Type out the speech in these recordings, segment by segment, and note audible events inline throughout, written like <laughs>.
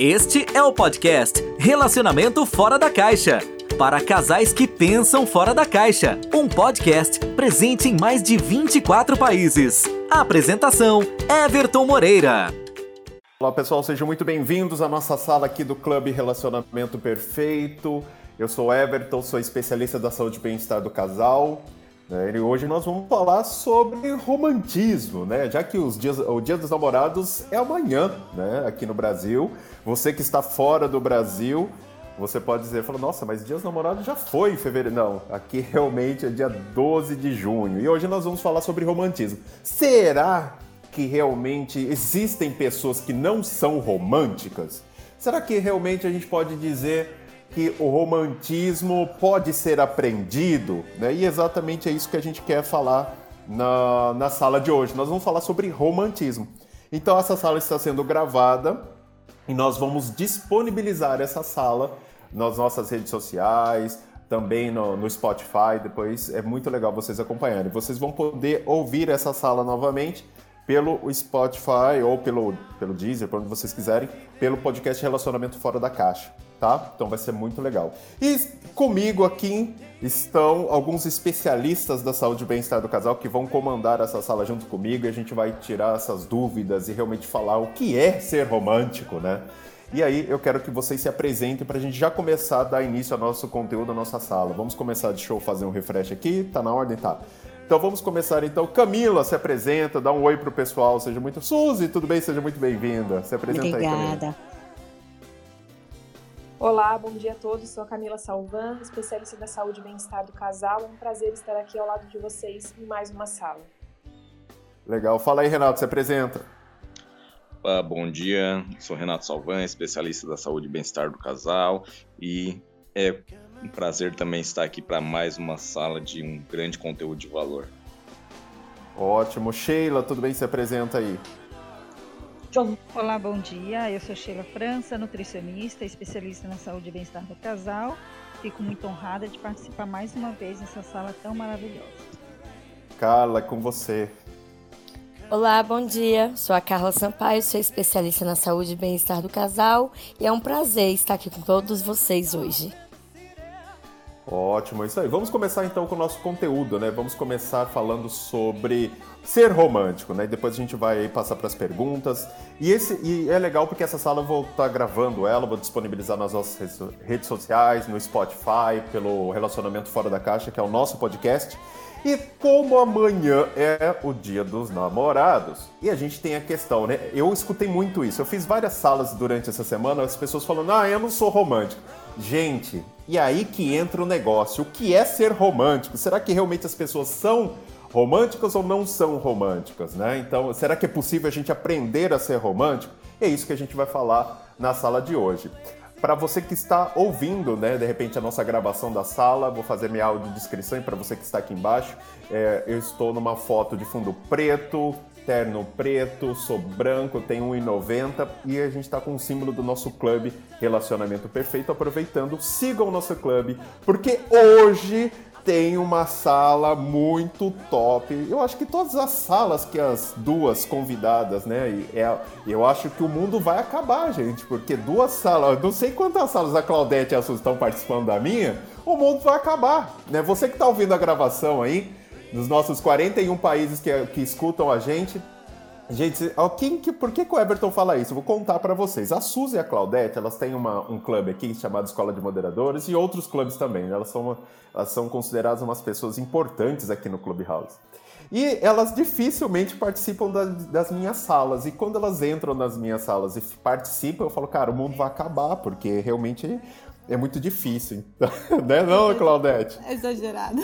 Este é o podcast Relacionamento Fora da Caixa. Para casais que pensam fora da caixa. Um podcast presente em mais de 24 países. Apresentação: Everton Moreira. Olá pessoal, sejam muito bem-vindos à nossa sala aqui do Clube Relacionamento Perfeito. Eu sou Everton, sou especialista da saúde e bem-estar do casal. Né? E hoje nós vamos falar sobre romantismo, né? Já que os dias, o Dia dos Namorados é amanhã, né? Aqui no Brasil. Você que está fora do Brasil, você pode dizer, nossa, mas Dia dos Namorados já foi em fevereiro. Não, aqui realmente é dia 12 de junho. E hoje nós vamos falar sobre romantismo. Será que realmente existem pessoas que não são românticas? Será que realmente a gente pode dizer que o romantismo pode ser aprendido? Né? E exatamente é isso que a gente quer falar na, na sala de hoje. Nós vamos falar sobre romantismo. Então, essa sala está sendo gravada e nós vamos disponibilizar essa sala nas nossas redes sociais, também no, no, Spotify. Depois é muito legal vocês acompanharem. Vocês vão poder ouvir essa sala novamente pelo Spotify ou pelo, pelo Deezer, onde vocês quiserem, pelo podcast Relacionamento Fora da Caixa, tá? Então vai ser muito legal. E comigo aqui estão alguns especialistas da saúde e bem-estar do casal que vão comandar essa sala junto comigo e a gente vai tirar essas dúvidas e realmente falar o que é ser romântico, né? E aí eu quero que vocês se apresentem para a gente já começar a dar início ao nosso conteúdo, à nossa sala. Vamos começar, deixa eu fazer um refresh aqui, tá na ordem? Tá. Então vamos começar então. Camila se apresenta, dá um oi pro pessoal, seja muito. Suzy, tudo bem? Seja muito bem-vinda. Se apresenta Obrigada. aí, Camila. Olá, bom dia a todos. Sou a Camila Salvan, especialista da saúde e bem-estar do casal. É um prazer estar aqui ao lado de vocês em mais uma sala. Legal. Fala aí, Renato, se apresenta. Ah, bom dia, sou Renato Salvan, especialista da saúde e bem-estar do casal e é um prazer também estar aqui para mais uma sala de um grande conteúdo de valor. Ótimo. Sheila, tudo bem? Se apresenta aí. Olá, bom dia. Eu sou Sheila França, nutricionista, especialista na saúde e bem-estar do casal. Fico muito honrada de participar mais uma vez nessa sala tão maravilhosa. Carla, com você. Olá, bom dia. Sou a Carla Sampaio, sou especialista na saúde e bem-estar do casal e é um prazer estar aqui com todos vocês hoje. Ótimo, é isso aí. Vamos começar então com o nosso conteúdo, né? Vamos começar falando sobre ser romântico, né? Depois a gente vai passar para as perguntas. E, esse, e é legal porque essa sala eu vou estar tá gravando ela, vou disponibilizar nas nossas redes sociais, no Spotify, pelo Relacionamento Fora da Caixa, que é o nosso podcast. E como amanhã é o dia dos namorados, e a gente tem a questão, né? Eu escutei muito isso. Eu fiz várias salas durante essa semana, as pessoas falando: ah, eu não sou romântico. Gente, e aí que entra o negócio. O que é ser romântico? Será que realmente as pessoas são românticas ou não são românticas, né? Então, será que é possível a gente aprender a ser romântico? É isso que a gente vai falar na sala de hoje. Para você que está ouvindo, né, de repente a nossa gravação da sala, vou fazer minha audiodescrição e para você que está aqui embaixo, é, eu estou numa foto de fundo preto, terno preto, sou branco, tenho 1,90 e a gente está com o símbolo do nosso clube Relacionamento Perfeito. Aproveitando, sigam o nosso clube, porque hoje tem uma sala muito top. Eu acho que todas as salas que as duas convidadas, né? É, eu acho que o mundo vai acabar, gente, porque duas salas, não sei quantas salas a Claudete e a Suzy estão participando da minha, o mundo vai acabar, né? Você que está ouvindo a gravação aí, dos nossos 41 países que, que escutam a gente. Gente, quem, que, por que, que o Everton fala isso? Eu vou contar para vocês. A Suzy e a Claudete, elas têm uma, um clube aqui chamado Escola de Moderadores e outros clubes também. Né? Elas são, uma, elas são consideradas umas pessoas importantes aqui no Clubhouse. E elas dificilmente participam da, das minhas salas. E quando elas entram nas minhas salas e participam, eu falo, cara, o mundo vai acabar, porque realmente é muito difícil. <laughs> né? Não, Claudete? Exagerado.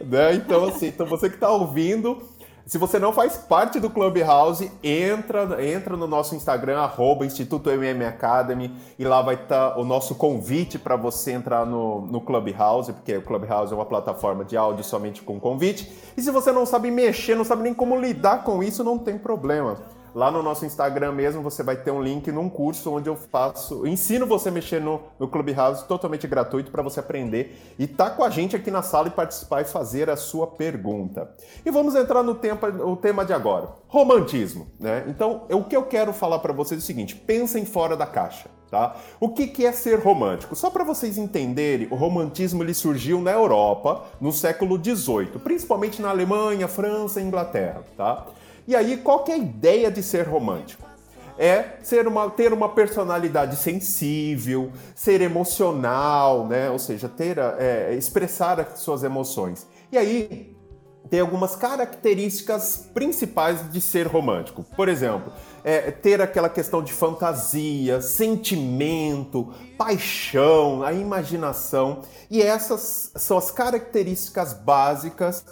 né? Então, assim, então você que está ouvindo, se você não faz parte do Clubhouse, entra, entra no nosso Instagram, arroba Instituto MM Academy, e lá vai estar tá o nosso convite para você entrar no, no Clubhouse, porque o Clubhouse é uma plataforma de áudio somente com convite. E se você não sabe mexer, não sabe nem como lidar com isso, não tem problema. Lá no nosso Instagram mesmo você vai ter um link num curso onde eu faço, ensino você a mexer no, no Clubhouse totalmente gratuito para você aprender e tá com a gente aqui na sala e participar e fazer a sua pergunta. E vamos entrar no, tempo, no tema de agora, romantismo, né? Então, o que eu quero falar para vocês é o seguinte: pensem fora da caixa. Tá? O que, que é ser romântico? Só para vocês entenderem, o romantismo ele surgiu na Europa no século XVIII, principalmente na Alemanha, França e Inglaterra. Tá? E aí, qual que é a ideia de ser romântico? É ser uma, ter uma personalidade sensível, ser emocional, né? ou seja, ter, é, expressar as suas emoções. E aí, tem algumas características principais de ser romântico. Por exemplo, é, ter aquela questão de fantasia, sentimento, paixão, a imaginação. E essas são as características básicas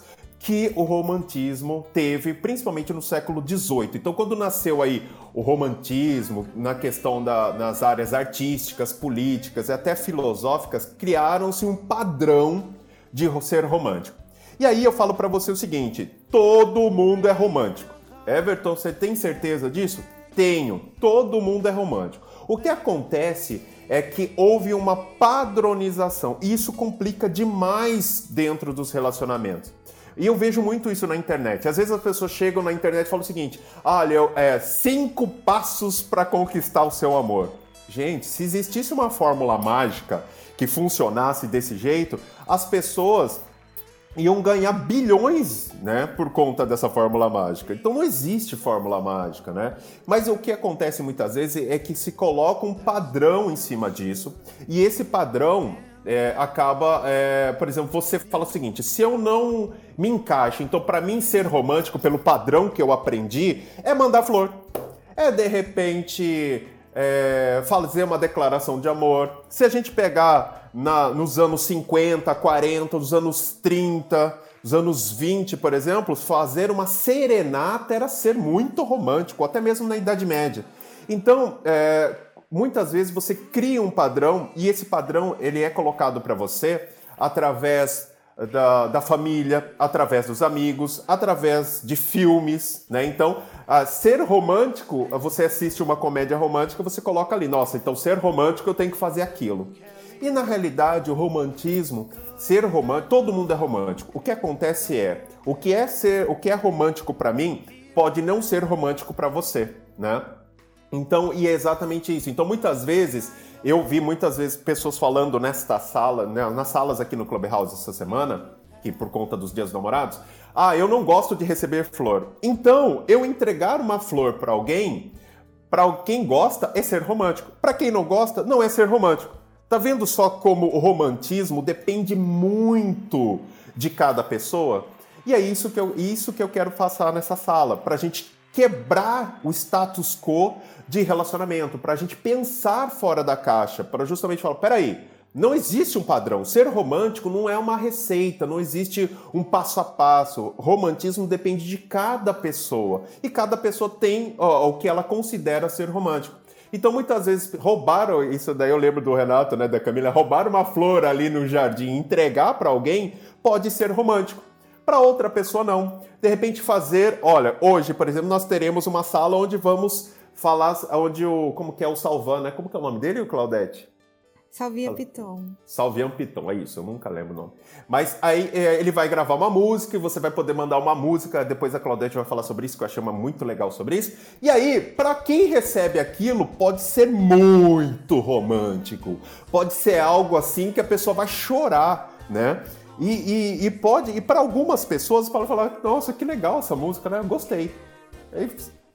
que o romantismo teve, principalmente no século XVIII. Então, quando nasceu aí o romantismo, na questão da, nas áreas artísticas, políticas e até filosóficas, criaram-se um padrão de ser romântico. E aí eu falo para você o seguinte: todo mundo é romântico. Everton, você tem certeza disso? Tenho. Todo mundo é romântico. O que acontece é que houve uma padronização. E isso complica demais dentro dos relacionamentos. E eu vejo muito isso na internet. Às vezes as pessoas chegam na internet e falam o seguinte: olha, é cinco passos para conquistar o seu amor. Gente, se existisse uma fórmula mágica que funcionasse desse jeito, as pessoas iam ganhar bilhões, né, por conta dessa fórmula mágica. Então não existe fórmula mágica, né? Mas o que acontece muitas vezes é que se coloca um padrão em cima disso e esse padrão é, acaba, é, por exemplo, você fala o seguinte: se eu não me encaixo, então para mim ser romântico pelo padrão que eu aprendi é mandar flor, é de repente é, fazer uma declaração de amor. Se a gente pegar na, nos anos 50, 40, nos anos 30, nos anos 20, por exemplo, fazer uma serenata era ser muito romântico, até mesmo na Idade Média. Então, é, muitas vezes você cria um padrão e esse padrão ele é colocado para você através da, da, família, através dos amigos, através de filmes, né? Então, ser romântico, você assiste uma comédia romântica, você coloca ali, nossa, então ser romântico eu tenho que fazer aquilo. E na realidade, o romantismo, ser romântico, todo mundo é romântico. O que acontece é, o que é ser, o que é romântico para mim, pode não ser romântico para você, né? Então, e é exatamente isso. Então, muitas vezes, eu vi muitas vezes pessoas falando nesta sala, né, nas salas aqui no Clubhouse essa semana, que por conta dos dias namorados, ah, eu não gosto de receber flor. Então, eu entregar uma flor para alguém, para quem gosta, é ser romântico. Para quem não gosta, não é ser romântico. Tá vendo só como o romantismo depende muito de cada pessoa? E é isso que eu, isso que eu quero passar nessa sala, para a gente quebrar o status quo de relacionamento, para a gente pensar fora da caixa, para justamente falar: peraí, não existe um padrão. Ser romântico não é uma receita, não existe um passo a passo. Romantismo depende de cada pessoa e cada pessoa tem ó, o que ela considera ser romântico. Então, muitas vezes, roubaram, isso daí eu lembro do Renato, né, da Camila, roubar uma flor ali no jardim entregar para alguém pode ser romântico. Para outra pessoa, não. De repente, fazer. Olha, hoje, por exemplo, nós teremos uma sala onde vamos falar. Onde o. Como que é o Salvan, né? Como que é o nome dele, Claudete? Salvian Piton. Salvian Piton, é isso, eu nunca lembro o nome. Mas aí é, ele vai gravar uma música e você vai poder mandar uma música, depois a Claudete vai falar sobre isso, que eu achei muito legal sobre isso. E aí, para quem recebe aquilo, pode ser muito romântico. Pode ser algo assim que a pessoa vai chorar, né? E, e, e pode, e para algumas pessoas pode falar, nossa, que legal essa música, né? Eu gostei. Aí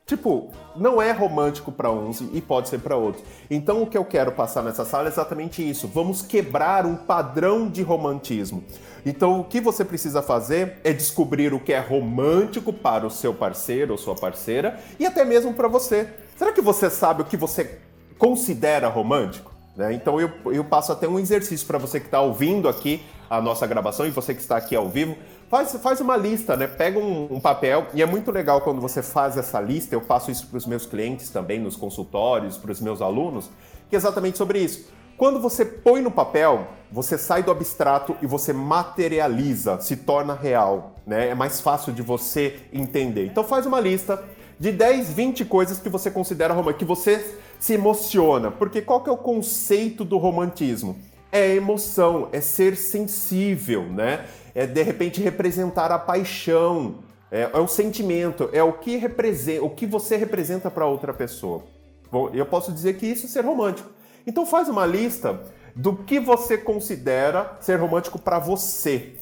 Tipo, não é romântico para uns e pode ser para outros. Então, o que eu quero passar nessa sala é exatamente isso. Vamos quebrar um padrão de romantismo. Então, o que você precisa fazer é descobrir o que é romântico para o seu parceiro ou sua parceira e até mesmo para você. Será que você sabe o que você considera romântico? Né? Então, eu, eu passo até um exercício para você que está ouvindo aqui a nossa gravação e você que está aqui ao vivo Faz, faz uma lista, né? Pega um, um, papel e é muito legal quando você faz essa lista. Eu faço isso para os meus clientes também, nos consultórios, para os meus alunos, que é exatamente sobre isso. Quando você põe no papel, você sai do abstrato e você materializa, se torna real, né? É mais fácil de você entender. Então faz uma lista de 10, 20 coisas que você considera romântico, que você se emociona. Porque qual que é o conceito do romantismo? É emoção, é ser sensível, né? É de repente representar a paixão, é, é o sentimento, é o que representa, o que você representa para outra pessoa. Bom, eu posso dizer que isso é ser romântico. Então faz uma lista do que você considera ser romântico para você,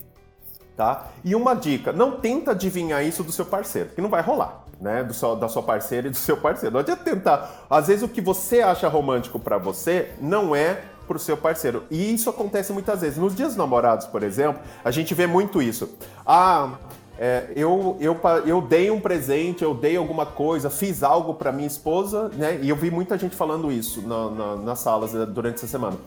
tá? E uma dica, não tenta adivinhar isso do seu parceiro, que não vai rolar, né? Do seu, da sua parceira e do seu parceiro. Não adianta tentar. Às vezes o que você acha romântico para você não é pro seu parceiro. E isso acontece muitas vezes. Nos dias namorados, por exemplo, a gente vê muito isso. Ah, é, eu, eu, eu dei um presente, eu dei alguma coisa, fiz algo para minha esposa, né? E eu vi muita gente falando isso na, na, nas salas né, durante essa semana.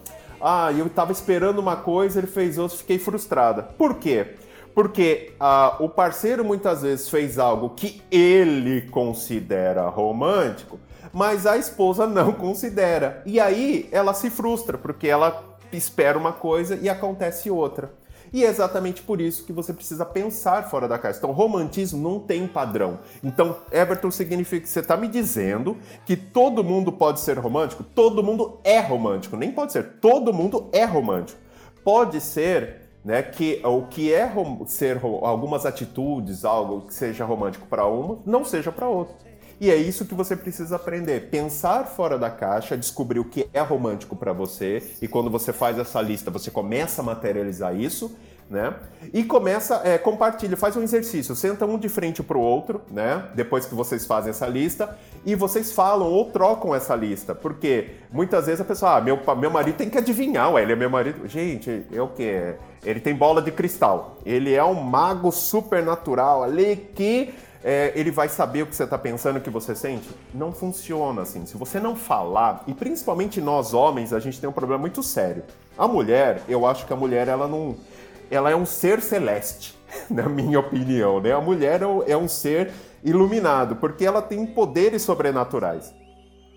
Ah, eu estava esperando uma coisa, ele fez outra, fiquei frustrada. Por quê? Porque ah, o parceiro muitas vezes fez algo que ele considera romântico, mas a esposa não <laughs> considera. E aí ela se frustra, porque ela espera uma coisa e acontece outra. E é exatamente por isso que você precisa pensar fora da caixa. Então, romantismo não tem padrão. Então, Everton significa que você está me dizendo que todo mundo pode ser romântico? Todo mundo é romântico. Nem pode ser, todo mundo é romântico. Pode ser né, que o que é ser algumas atitudes, algo que seja romântico para uma, não seja para outra. E é isso que você precisa aprender. Pensar fora da caixa, descobrir o que é romântico para você. E quando você faz essa lista, você começa a materializar isso. Né? E começa, é, compartilha, faz um exercício, senta um de frente para o outro, né? Depois que vocês fazem essa lista, e vocês falam ou trocam essa lista, porque muitas vezes a pessoa, ah, meu, meu marido tem que adivinhar, ué, ele é meu marido. Gente, é o que? Ele tem bola de cristal, ele é um mago supernatural ali que é, ele vai saber o que você está pensando, o que você sente? Não funciona assim. Se você não falar, e principalmente nós homens, a gente tem um problema muito sério. A mulher, eu acho que a mulher, ela não. Ela é um ser celeste, <laughs> na minha opinião, né? A mulher é, é um ser iluminado, porque ela tem poderes sobrenaturais.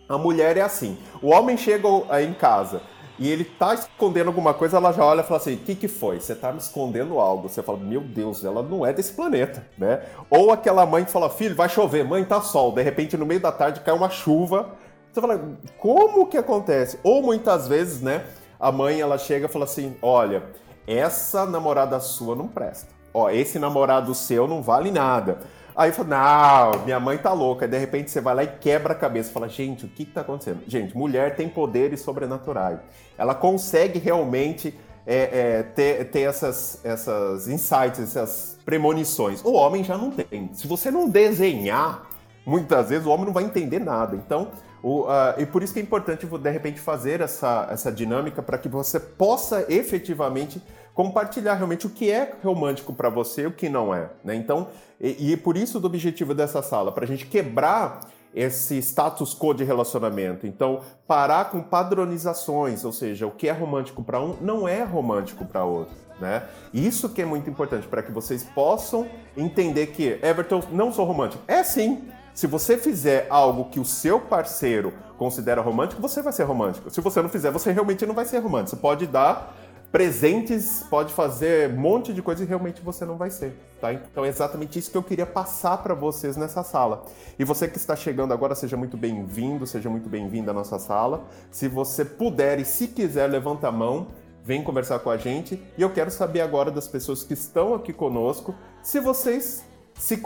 A mulher é assim. O homem chega em casa, e ele tá escondendo alguma coisa, ela já olha e fala assim: o que, que foi? Você tá me escondendo algo. Você fala: meu Deus, ela não é desse planeta, né? Ou aquela mãe que fala: filho, vai chover, mãe, tá sol. De repente, no meio da tarde, cai uma chuva. Você fala: como que acontece? Ou muitas vezes, né? A mãe ela chega e fala assim: olha, essa namorada sua não presta. Ó, esse namorado seu não vale nada. Aí fala, não, minha mãe tá louca. Aí, de repente você vai lá e quebra a cabeça. Fala, gente, o que, que tá acontecendo? Gente, mulher tem poderes sobrenaturais. Ela consegue realmente é, é, ter, ter essas, essas insights, essas premonições. O homem já não tem. Se você não desenhar, muitas vezes o homem não vai entender nada. Então, o, uh, e por isso que é importante, de repente, fazer essa, essa dinâmica para que você possa efetivamente compartilhar realmente o que é romântico para você e o que não é. Né? Então, e, e por isso do objetivo dessa sala, para a gente quebrar esse status quo de relacionamento. Então, parar com padronizações, ou seja, o que é romântico para um não é romântico para outro. Né? Isso que é muito importante para que vocês possam entender que Everton não sou romântico. É sim. Se você fizer algo que o seu parceiro considera romântico, você vai ser romântico. Se você não fizer, você realmente não vai ser romântico. Você pode dar presentes, pode fazer um monte de coisa e realmente você não vai ser, tá? Então é exatamente isso que eu queria passar para vocês nessa sala. E você que está chegando agora, seja muito bem-vindo, seja muito bem-vinda à nossa sala. Se você puder e se quiser, levanta a mão, vem conversar com a gente. E eu quero saber agora das pessoas que estão aqui conosco, se vocês se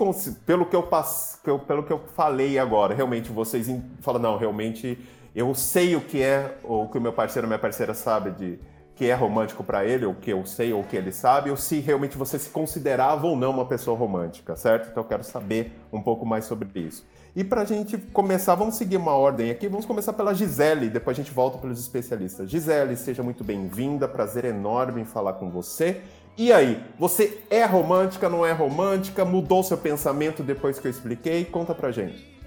pelo que eu passo, pelo que eu falei agora, realmente vocês falam não, realmente eu sei o que é o que o meu parceiro, minha parceira sabe de que é romântico para ele, ou que eu sei, ou que ele sabe, ou se realmente você se considerava ou não uma pessoa romântica, certo? Então eu quero saber um pouco mais sobre isso. E para a gente começar, vamos seguir uma ordem aqui. Vamos começar pela Gisele, depois a gente volta pelos especialistas. Gisele, seja muito bem-vinda, prazer enorme em falar com você. E aí, você é romântica, não é romântica? Mudou seu pensamento depois que eu expliquei? Conta pra gente.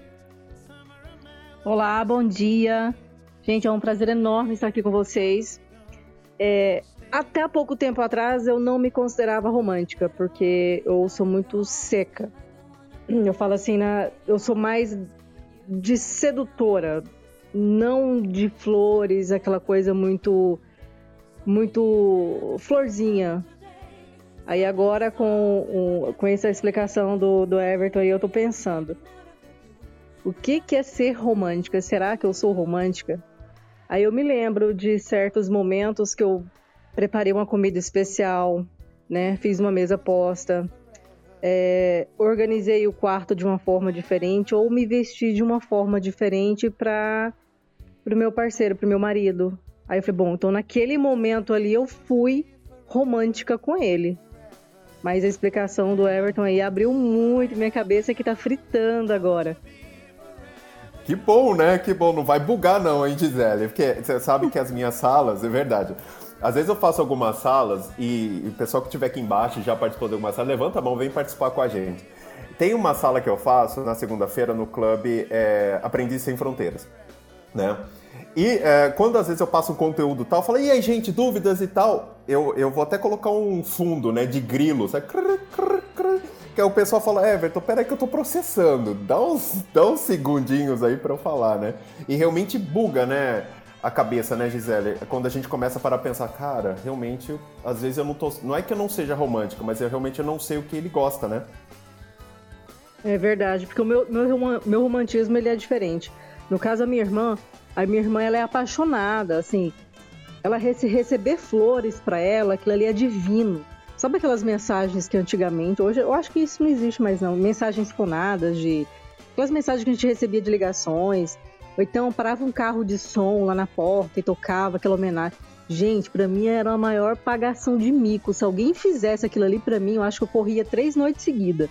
Olá, bom dia. Gente, é um prazer enorme estar aqui com vocês. É, até pouco tempo atrás eu não me considerava romântica, porque eu sou muito seca. Eu falo assim, né, eu sou mais de sedutora, não de flores, aquela coisa muito muito florzinha. Aí agora com, com essa explicação do, do Everton aí eu tô pensando. o que, que é ser romântica? Será que eu sou romântica? Aí eu me lembro de certos momentos que eu preparei uma comida especial, né? Fiz uma mesa posta, é, organizei o quarto de uma forma diferente ou me vesti de uma forma diferente para o meu parceiro, para o meu marido. Aí eu falei, bom, então naquele momento ali eu fui romântica com ele. Mas a explicação do Everton aí abriu muito minha cabeça que tá fritando agora. Que bom, né? Que bom. Não vai bugar não, hein, Gisele? Porque você sabe que as minhas salas, é verdade. Às vezes eu faço algumas salas e, o pessoal que estiver aqui embaixo já participou de alguma sala, levanta a mão, vem participar com a gente. Tem uma sala que eu faço na segunda-feira no clube é, Aprendiz Sem Fronteiras, né? E é, quando às vezes eu passo um conteúdo tal, eu falo, e aí, gente, dúvidas e tal, eu, eu vou até colocar um fundo, né, de grilo, sabe? Que o pessoal fala, Everton, peraí que eu tô processando, dá uns, dá uns segundinhos aí pra eu falar, né? E realmente buga, né, a cabeça, né, Gisele? Quando a gente começa para pensar, cara, realmente, às vezes eu não tô... Não é que eu não seja romântico, mas eu realmente não sei o que ele gosta, né? É verdade, porque o meu, meu, meu romantismo, ele é diferente. No caso, a minha irmã, a minha irmã, ela é apaixonada, assim. Ela se receber flores para ela, aquilo ali é divino. Sabe aquelas mensagens que antigamente, hoje eu acho que isso não existe mais não, mensagens fonadas de aquelas mensagens que a gente recebia de ligações, ou então parava um carro de som lá na porta e tocava aquela homenagem. Gente, para mim era a maior pagação de mico. Se alguém fizesse aquilo ali para mim, eu acho que eu corria três noites seguidas.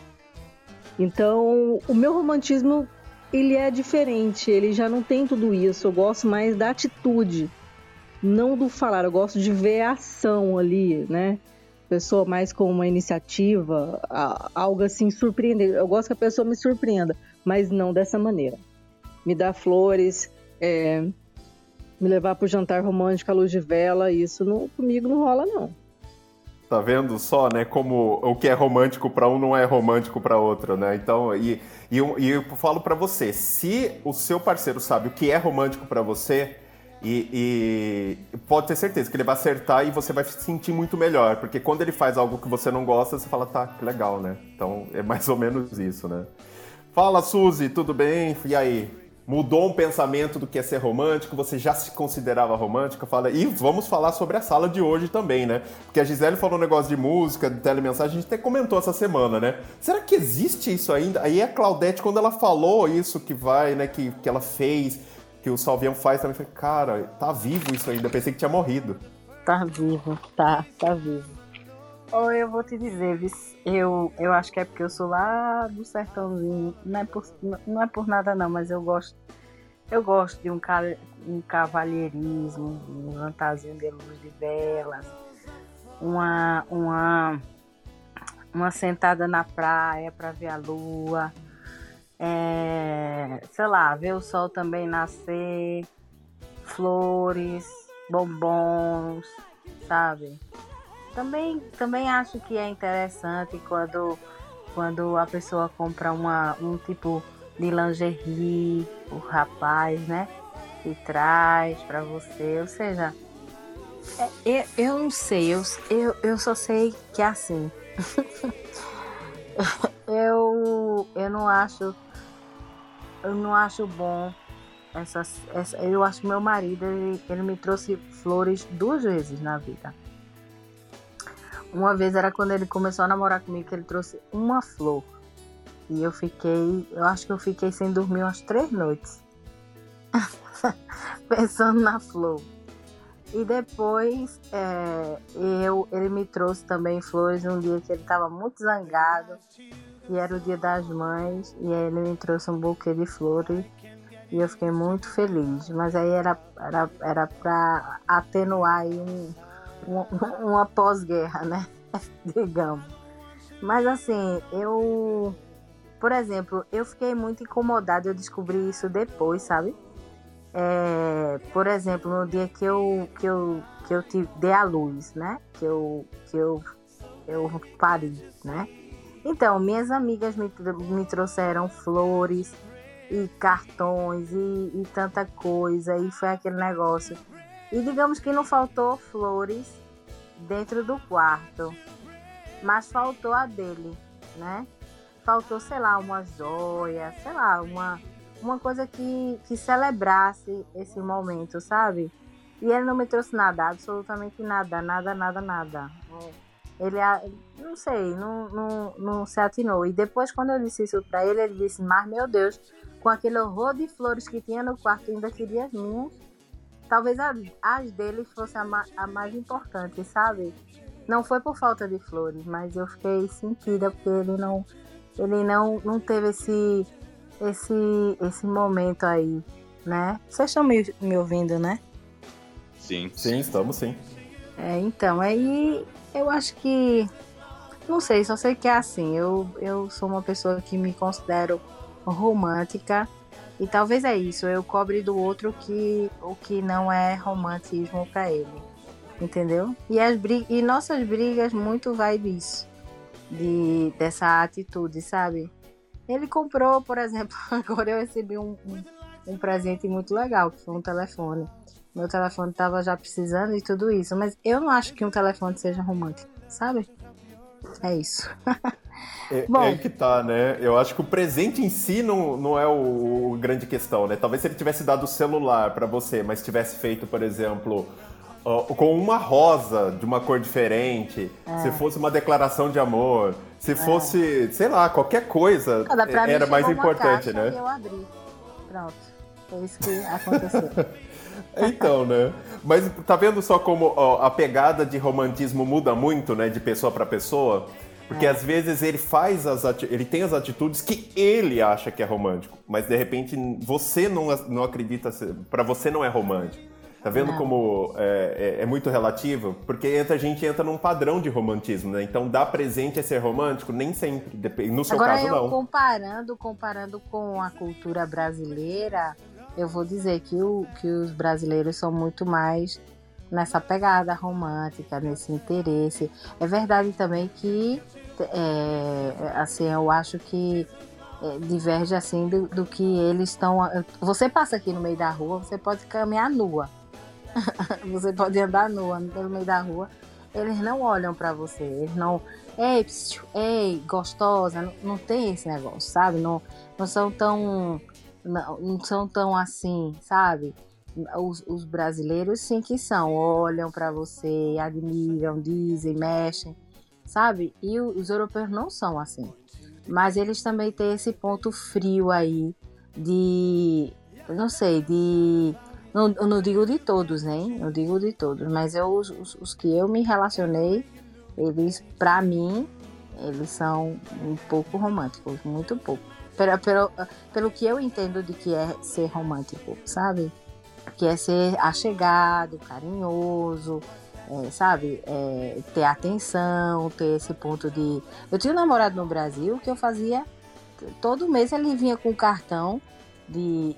Então, o meu romantismo ele é diferente, ele já não tem tudo isso. Eu gosto mais da atitude, não do falar. Eu gosto de ver a ação ali, né? Pessoa mais com uma iniciativa, algo assim surpreendente. Eu gosto que a pessoa me surpreenda, mas não dessa maneira. Me dá flores, é, me levar para o jantar romântico à luz de vela, isso não, comigo não rola não. Tá vendo só, né? Como o que é romântico para um não é romântico para outro, né? Então, e, e, eu, e eu falo para você, se o seu parceiro sabe o que é romântico para você, e, e, pode ter certeza que ele vai acertar e você vai se sentir muito melhor, porque quando ele faz algo que você não gosta, você fala, tá, que legal, né? Então é mais ou menos isso, né? Fala, Suzy, tudo bem? E aí? mudou um pensamento do que é ser romântico, você já se considerava romântica, fala. E vamos falar sobre a sala de hoje também, né? Porque a Gisele falou um negócio de música, de telemensagem, a gente até comentou essa semana, né? Será que existe isso ainda? Aí a Claudete, quando ela falou isso que vai, né, que, que ela fez, que o Salvião faz, também falei, cara, tá vivo isso ainda, pensei que tinha morrido. Tá vivo, tá, tá vivo. Ou eu vou te dizer, eu, eu acho que é porque eu sou lá do sertãozinho. Não é por, não é por nada não, mas eu gosto. Eu gosto de um, um cavalheirismo, um fantasia de luz de velas, uma, uma, uma sentada na praia para ver a lua, é, sei lá, ver o sol também nascer, flores, bombons, sabe? Também, também acho que é interessante quando, quando a pessoa compra uma, um tipo de lingerie, o rapaz, né? E traz para você. Ou seja, é, eu, eu não sei, eu, eu, eu só sei que é assim. <laughs> eu, eu não acho. Eu não acho bom essa, essa, eu acho que meu marido ele, ele me trouxe flores duas vezes na vida. Uma vez era quando ele começou a namorar comigo que ele trouxe uma flor. E eu fiquei, eu acho que eu fiquei sem dormir umas três noites. <laughs> Pensando na flor. E depois é, eu, ele me trouxe também flores um dia que ele estava muito zangado. E era o dia das mães. E aí ele me trouxe um buquê de flores. E eu fiquei muito feliz. Mas aí era, era, era para atenuar um, uma, <laughs> uma pós-guerra, né? <laughs> Digamos. Mas assim, eu. Por exemplo, eu fiquei muito incomodada, eu descobri isso depois, sabe? É, por exemplo, no dia que eu, que eu, que eu te dei a luz, né? Que eu, que eu, eu pari, né? Então, minhas amigas me, me trouxeram flores e cartões e, e tanta coisa, e foi aquele negócio. E digamos que não faltou flores dentro do quarto, mas faltou a dele, né? Faltou, sei lá, uma joia, sei lá, uma, uma coisa que, que celebrasse esse momento, sabe? E ele não me trouxe nada, absolutamente nada, nada, nada, nada. Ele, não sei, não, não, não se atinou. E depois, quando eu disse isso pra ele, ele disse: Mas meu Deus, com aquele horror de flores que tinha no quarto, ainda queria as minhas. Talvez as dele fosse a, ma a mais importante, sabe? Não foi por falta de flores, mas eu fiquei sentida porque ele não, ele não, não teve esse, esse, esse momento aí, né? Vocês estão me, me ouvindo, né? Sim. Sim, estamos sim. É, então, aí eu acho que. Não sei, só sei que é assim. Eu, eu sou uma pessoa que me considero romântica. E talvez é isso, eu cobre do outro que o que não é romantismo para ele. Entendeu? E, as brig e nossas brigas muito vai disso. De, dessa atitude, sabe? Ele comprou, por exemplo, <laughs> agora eu recebi um, um, um presente muito legal, que foi um telefone. Meu telefone tava já precisando e tudo isso. Mas eu não acho que um telefone seja romântico, sabe? É isso. é, <laughs> Bom, é que tá, né? Eu acho que o presente em si não, não é o, o grande questão, né? Talvez se ele tivesse dado o celular para você, mas tivesse feito, por exemplo, com uma rosa de uma cor diferente, é. se fosse uma declaração de amor, se é. fosse, sei lá, qualquer coisa, era mais importante, né? Eu abri. Pronto. Foi isso que aconteceu. <laughs> Então, né? Mas tá vendo só como ó, a pegada de romantismo muda muito, né, de pessoa para pessoa? Porque é. às vezes ele faz as ele tem as atitudes que ele acha que é romântico, mas de repente você não, não acredita, para você não é romântico. Tá vendo não. como é, é, é, muito relativo? Porque entra, a gente entra num padrão de romantismo, né? Então, dar presente é ser romântico? Nem sempre. No seu Agora, caso, eu não. Comparando, comparando com a cultura brasileira, eu vou dizer que, o, que os brasileiros são muito mais nessa pegada romântica, nesse interesse. É verdade também que, é, assim, eu acho que é, diverge assim do, do que eles estão. Você passa aqui no meio da rua, você pode caminhar nua, <laughs> você pode andar nua no meio da rua. Eles não olham para você, eles não. Ei, psiu, ei, gostosa, não, não tem esse negócio, sabe? Não, não são tão não, não são tão assim, sabe? Os, os, brasileiros sim que são, olham para você, admiram, dizem, mexem, sabe? E os europeus não são assim. Mas eles também têm esse ponto frio aí de, não sei, de não, eu não digo de todos, né? Não digo de todos, mas eu, os, os que eu me relacionei, eles, para mim, eles são um pouco românticos, muito pouco pelo, pelo, pelo que eu entendo de que é ser romântico, sabe? Que é ser achegado, carinhoso, é, sabe? É, ter atenção, ter esse ponto de. Eu tinha um namorado no Brasil que eu fazia. Todo mês ele vinha com cartão de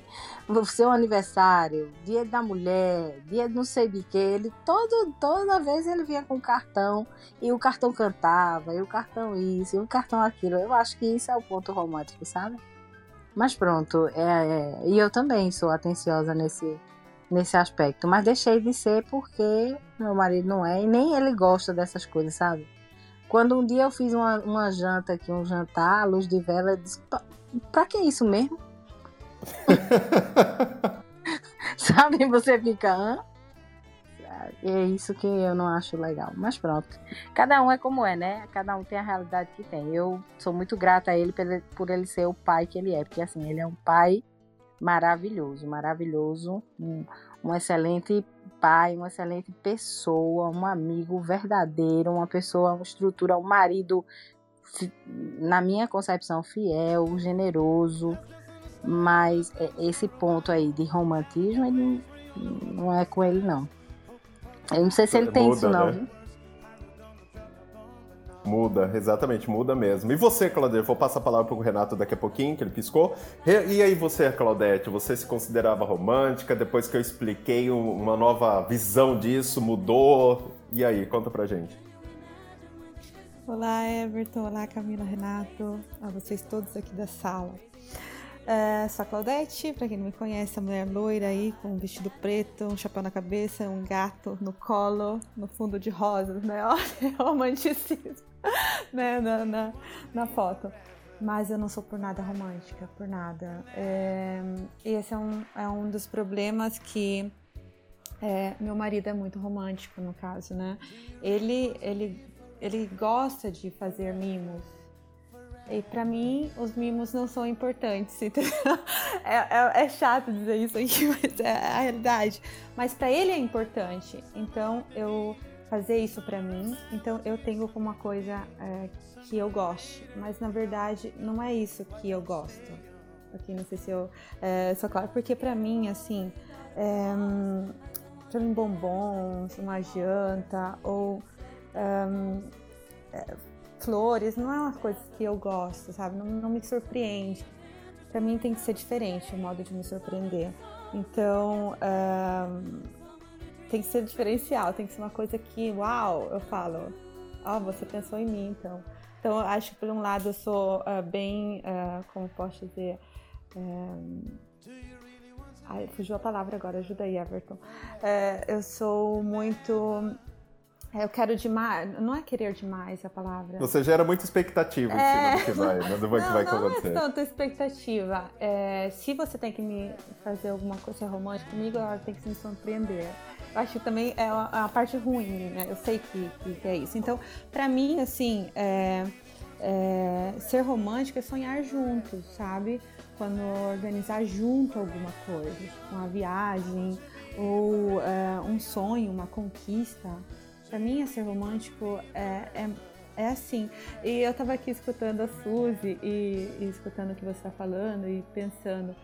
<laughs> seu aniversário, dia da mulher, dia não sei de que, ele todo, toda vez ele vinha com cartão e o cartão cantava, e o cartão isso, e o cartão aquilo. Eu acho que isso é o ponto romântico, sabe? Mas pronto, é, é, e eu também sou atenciosa nesse, nesse aspecto, mas deixei de ser porque meu marido não é e nem ele gosta dessas coisas, sabe? Quando um dia eu fiz uma, uma janta aqui, um jantar, luz de vela, eu disse, pra, pra que isso mesmo? <laughs> Sabe? Você fica. Hã? É isso que eu não acho legal. Mas pronto. Cada um é como é, né? Cada um tem a realidade que tem. Eu sou muito grata a ele por ele ser o pai que ele é. Porque assim, ele é um pai maravilhoso, maravilhoso. Um, um excelente pai, uma excelente pessoa, um amigo verdadeiro, uma pessoa, uma estrutura, um marido, na minha concepção, fiel, generoso mas é, esse ponto aí de romantismo, ele não é com ele, não. Eu não sei se ele tem muda, isso, não. Né? Muda, exatamente, muda mesmo. E você, Claudete? Vou passar a palavra para o Renato daqui a pouquinho, que ele piscou. E aí você, Claudete, você se considerava romântica? Depois que eu expliquei uma nova visão disso, mudou? E aí, conta pra gente. Olá, Everton. Olá, Camila, Renato. A vocês todos aqui da sala. É, sou a Claudete, pra quem não me conhece, a mulher loira aí, com um vestido preto, um chapéu na cabeça, um gato no colo, no fundo de rosas, né? <laughs> Olha, romanticismo, né? Na, na, na foto. mas eu não sou por nada romântica, por nada. É, esse é um, é um dos problemas que é, meu marido é muito romântico, no caso, né? Ele, ele, ele gosta de fazer mimos. E para mim, os mimos não são importantes. <laughs> É, é, é, chato dizer isso aqui, <laughs> mas é a realidade. Mas para ele é importante. Então, eu fazer isso para mim, então eu tenho como uma coisa é, que eu goste, mas na verdade não é isso que eu gosto. Aqui não sei se eu é, sou claro, porque para mim assim, é, para mim bombons, uma janta ou é, flores não é uma coisa que eu gosto, sabe? Não, não me surpreende. Para mim tem que ser diferente o modo de me surpreender. Então tem que ser diferencial, tem que ser uma coisa que, uau, eu falo, ó, oh, você pensou em mim, então. Então, acho que por um lado eu sou uh, bem, uh, como posso dizer, um... Ai, fugiu a palavra agora, ajuda aí, Everton. Uh, eu sou muito eu quero demais. Não é querer demais a palavra. Você gera muita expectativa em é... cima do que vai, né? do não, que vai não acontecer. Não é tanta expectativa. É, se você tem que me fazer alguma coisa romântica comigo, ela tem que me surpreender. Eu acho que também é a, parte ruim, né? Eu sei que, que, é isso. Então, para mim, assim, é, é, ser romântico é sonhar juntos, sabe? Quando organizar junto alguma coisa, uma viagem ou é, um sonho, uma conquista. Para mim, ser romântico é, é, é, assim. E eu tava aqui escutando a Suzy e, e escutando o que você está falando e pensando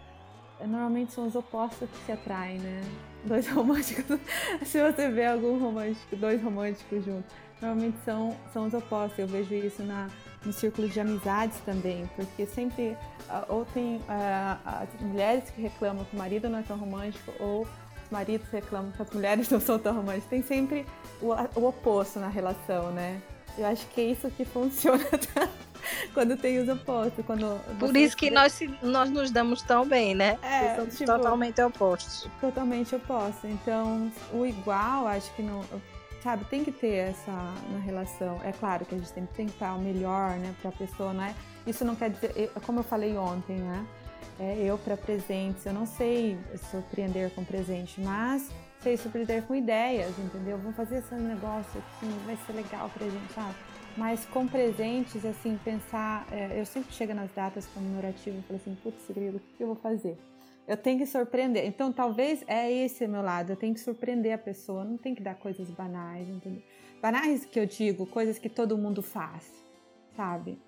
normalmente são os opostos que se atraem, né? Dois <laughs> românticos. se você vê algum romântico, dois românticos juntos, normalmente são, são os opostos. Eu vejo isso na, no círculo de amizades também, porque sempre uh, ou tem uh, as mulheres que reclamam que o marido não é tão romântico, ou maridos reclamam que as mulheres <laughs> não são tão românticas. Tem sempre o, o oposto na relação, né? Eu acho que é isso que funciona <laughs> quando tem os opostos. Quando Por isso que nós, nós nos damos tão bem, né? É, somos tipo, totalmente opostos. Totalmente opostos. Então, o igual, acho que não. Sabe, tem que ter essa na relação. É claro que a gente tem que tentar o melhor, né, para a pessoa, não é? Isso não quer dizer, como eu falei ontem, né? É, eu para presentes, eu não sei surpreender com presente, mas sei surpreender com ideias, entendeu? Vamos fazer esse negócio aqui, vai ser legal pra gente, sabe? Mas com presentes, assim, pensar. É, eu sempre chego nas datas comemorativas e falo assim: putz, grilo, o que eu vou fazer? Eu tenho que surpreender. Então, talvez é esse o meu lado. Eu tenho que surpreender a pessoa. Não tem que dar coisas banais, entendeu? Banais que eu digo, coisas que todo mundo faz, sabe?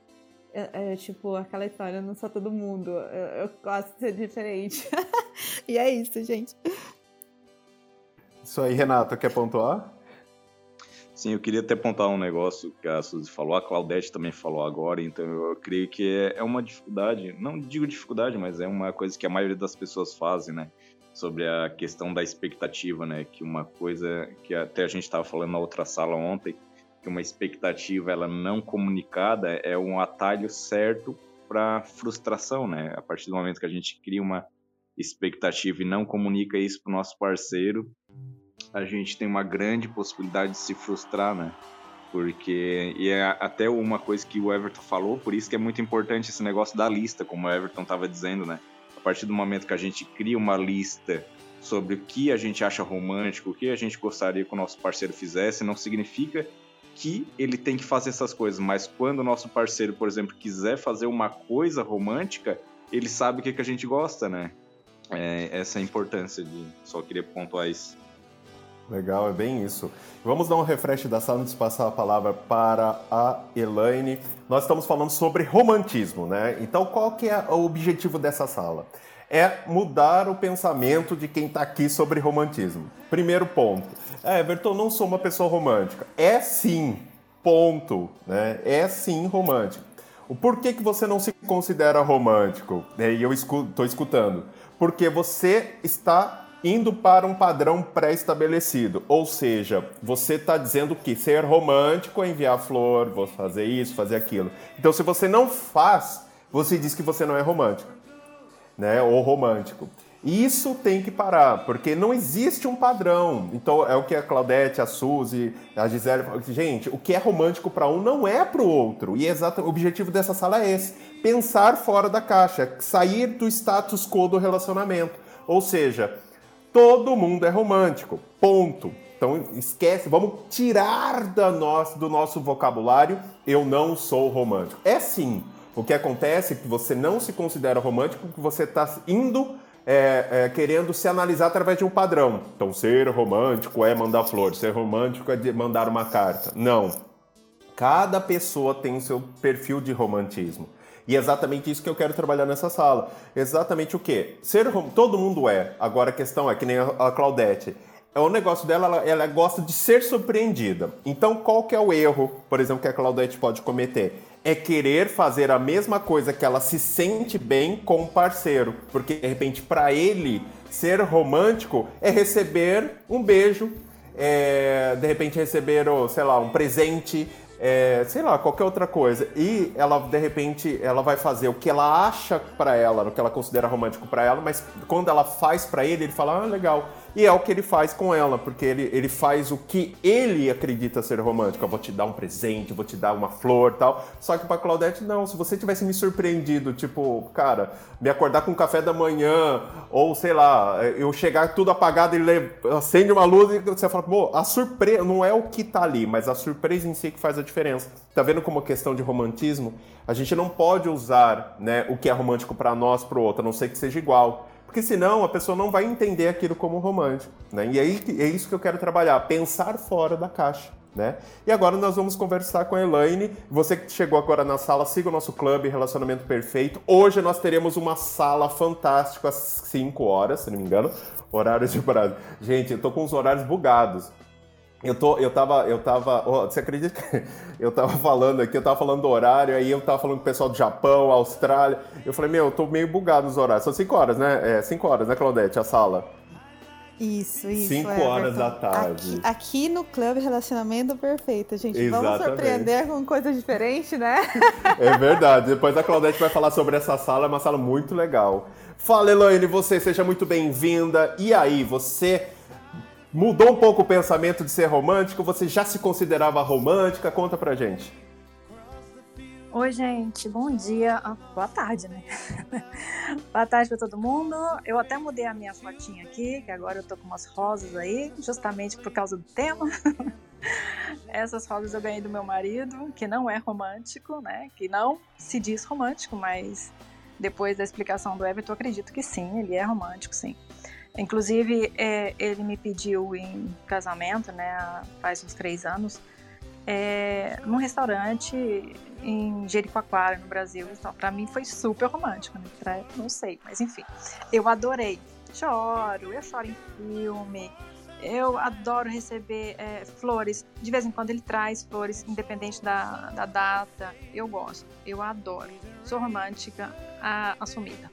É, é, tipo aquela história, eu não sou todo mundo. Eu, eu gosto de ser diferente. <laughs> e é isso, gente. Isso aí, Renato, quer pontuar? Sim, eu queria até apontar um negócio que a Suzy falou, a Claudete também falou agora, então eu creio que é, é uma dificuldade, não digo dificuldade, mas é uma coisa que a maioria das pessoas fazem, né? Sobre a questão da expectativa, né? Que uma coisa que até a gente estava falando na outra sala ontem, que uma expectativa ela não comunicada é um atalho certo para frustração, né? A partir do momento que a gente cria uma expectativa e não comunica isso para o nosso parceiro, a gente tem uma grande possibilidade de se frustrar, né? Porque, e é até uma coisa que o Everton falou, por isso que é muito importante esse negócio da lista, como o Everton estava dizendo, né? A partir do momento que a gente cria uma lista sobre o que a gente acha romântico, o que a gente gostaria que o nosso parceiro fizesse, não significa que ele tem que fazer essas coisas, mas quando o nosso parceiro, por exemplo, quiser fazer uma coisa romântica, ele sabe o que, que a gente gosta, né? É, essa é a importância de. Só queria pontuar isso. Legal, é bem isso. Vamos dar um refresh da sala antes de passar a palavra para a Elaine. Nós estamos falando sobre romantismo, né? Então, qual que é o objetivo dessa sala? É mudar o pensamento de quem está aqui sobre romantismo. Primeiro ponto. É, Everton, não sou uma pessoa romântica. É sim, ponto. Né? É sim romântico. O porquê que você não se considera romântico? E eu estou escutando. Porque você está indo para um padrão pré-estabelecido. Ou seja, você está dizendo que ser romântico é enviar flor, vou fazer isso, fazer aquilo. Então, se você não faz, você diz que você não é romântico, né? Ou romântico. Isso tem que parar, porque não existe um padrão. Então é o que a Claudete, a Suzy, a Gisele falam. Gente, o que é romântico para um não é para o outro. E é exato, o objetivo dessa sala é esse: pensar fora da caixa, sair do status quo do relacionamento. Ou seja, todo mundo é romântico. Ponto. Então esquece, vamos tirar da nossa, do nosso vocabulário eu não sou romântico. É sim. O que acontece é que você não se considera romântico porque você está indo é, é, querendo se analisar através de um padrão. Então, ser romântico é mandar flores, ser romântico é mandar uma carta. Não. Cada pessoa tem o seu perfil de romantismo. E é exatamente isso que eu quero trabalhar nessa sala. Exatamente o quê? Ser todo mundo é. Agora a questão é que nem a Claudete. É o negócio dela, ela, ela gosta de ser surpreendida. Então, qual que é o erro, por exemplo, que a Claudete pode cometer? é querer fazer a mesma coisa que ela se sente bem com o parceiro. Porque, de repente, para ele, ser romântico é receber um beijo, é, de repente receber, sei lá, um presente, é, sei lá, qualquer outra coisa. E ela, de repente, ela vai fazer o que ela acha para ela, o que ela considera romântico para ela, mas quando ela faz para ele, ele fala, ah, legal. E é o que ele faz com ela, porque ele, ele faz o que ele acredita ser romântico. Eu vou te dar um presente, vou te dar uma flor tal. Só que pra Claudete, não. Se você tivesse me surpreendido, tipo, cara, me acordar com café da manhã, ou sei lá, eu chegar tudo apagado e acende uma luz e você fala, pô, a surpresa não é o que tá ali, mas a surpresa em si que faz a diferença. Tá vendo como questão de romantismo? A gente não pode usar né, o que é romântico para nós, pro outro, a não ser que seja igual porque senão a pessoa não vai entender aquilo como romântico. Né? E aí é isso que eu quero trabalhar, pensar fora da caixa. Né? E agora nós vamos conversar com a Elaine. Você que chegou agora na sala, siga o nosso clube Relacionamento Perfeito. Hoje nós teremos uma sala fantástica às 5 horas, se não me engano. Horários de Brasil. Gente, eu tô com os horários bugados. Eu, tô, eu tava, eu tava, oh, você acredita que <laughs> eu tava falando aqui, eu tava falando do horário, aí eu tava falando com o pessoal do Japão, Austrália, eu falei, meu, eu tô meio bugado nos horários, são 5 horas, né? É, 5 horas, né, Claudete, a sala? Isso, isso. 5 é, horas da tarde. Aqui, aqui, no Clube Relacionamento Perfeito, gente. Exatamente. Vamos surpreender com coisa diferente, né? <laughs> É verdade. Depois a Claudete vai falar sobre essa sala, é uma sala muito legal. Fala, Elaine, você, seja muito bem-vinda. E aí, você Mudou um pouco o pensamento de ser romântico? Você já se considerava romântica? Conta pra gente. Oi, gente. Bom dia. Ah, boa tarde, né? <laughs> boa tarde para todo mundo. Eu até mudei a minha fotinha aqui, que agora eu tô com umas rosas aí, justamente por causa do tema. <laughs> Essas rosas eu ganhei do meu marido, que não é romântico, né? Que não se diz romântico, mas depois da explicação do Everton, acredito que sim, ele é romântico, sim. Inclusive, é, ele me pediu em casamento, né, faz uns três anos, é, num restaurante em Jericoacoara, no Brasil. Então, para mim foi super romântico, né? Pra, não sei, mas enfim, eu adorei. Choro, eu choro em filme, eu adoro receber é, flores. De vez em quando ele traz flores, independente da, da data. Eu gosto, eu adoro. Sou romântica, a, assumida.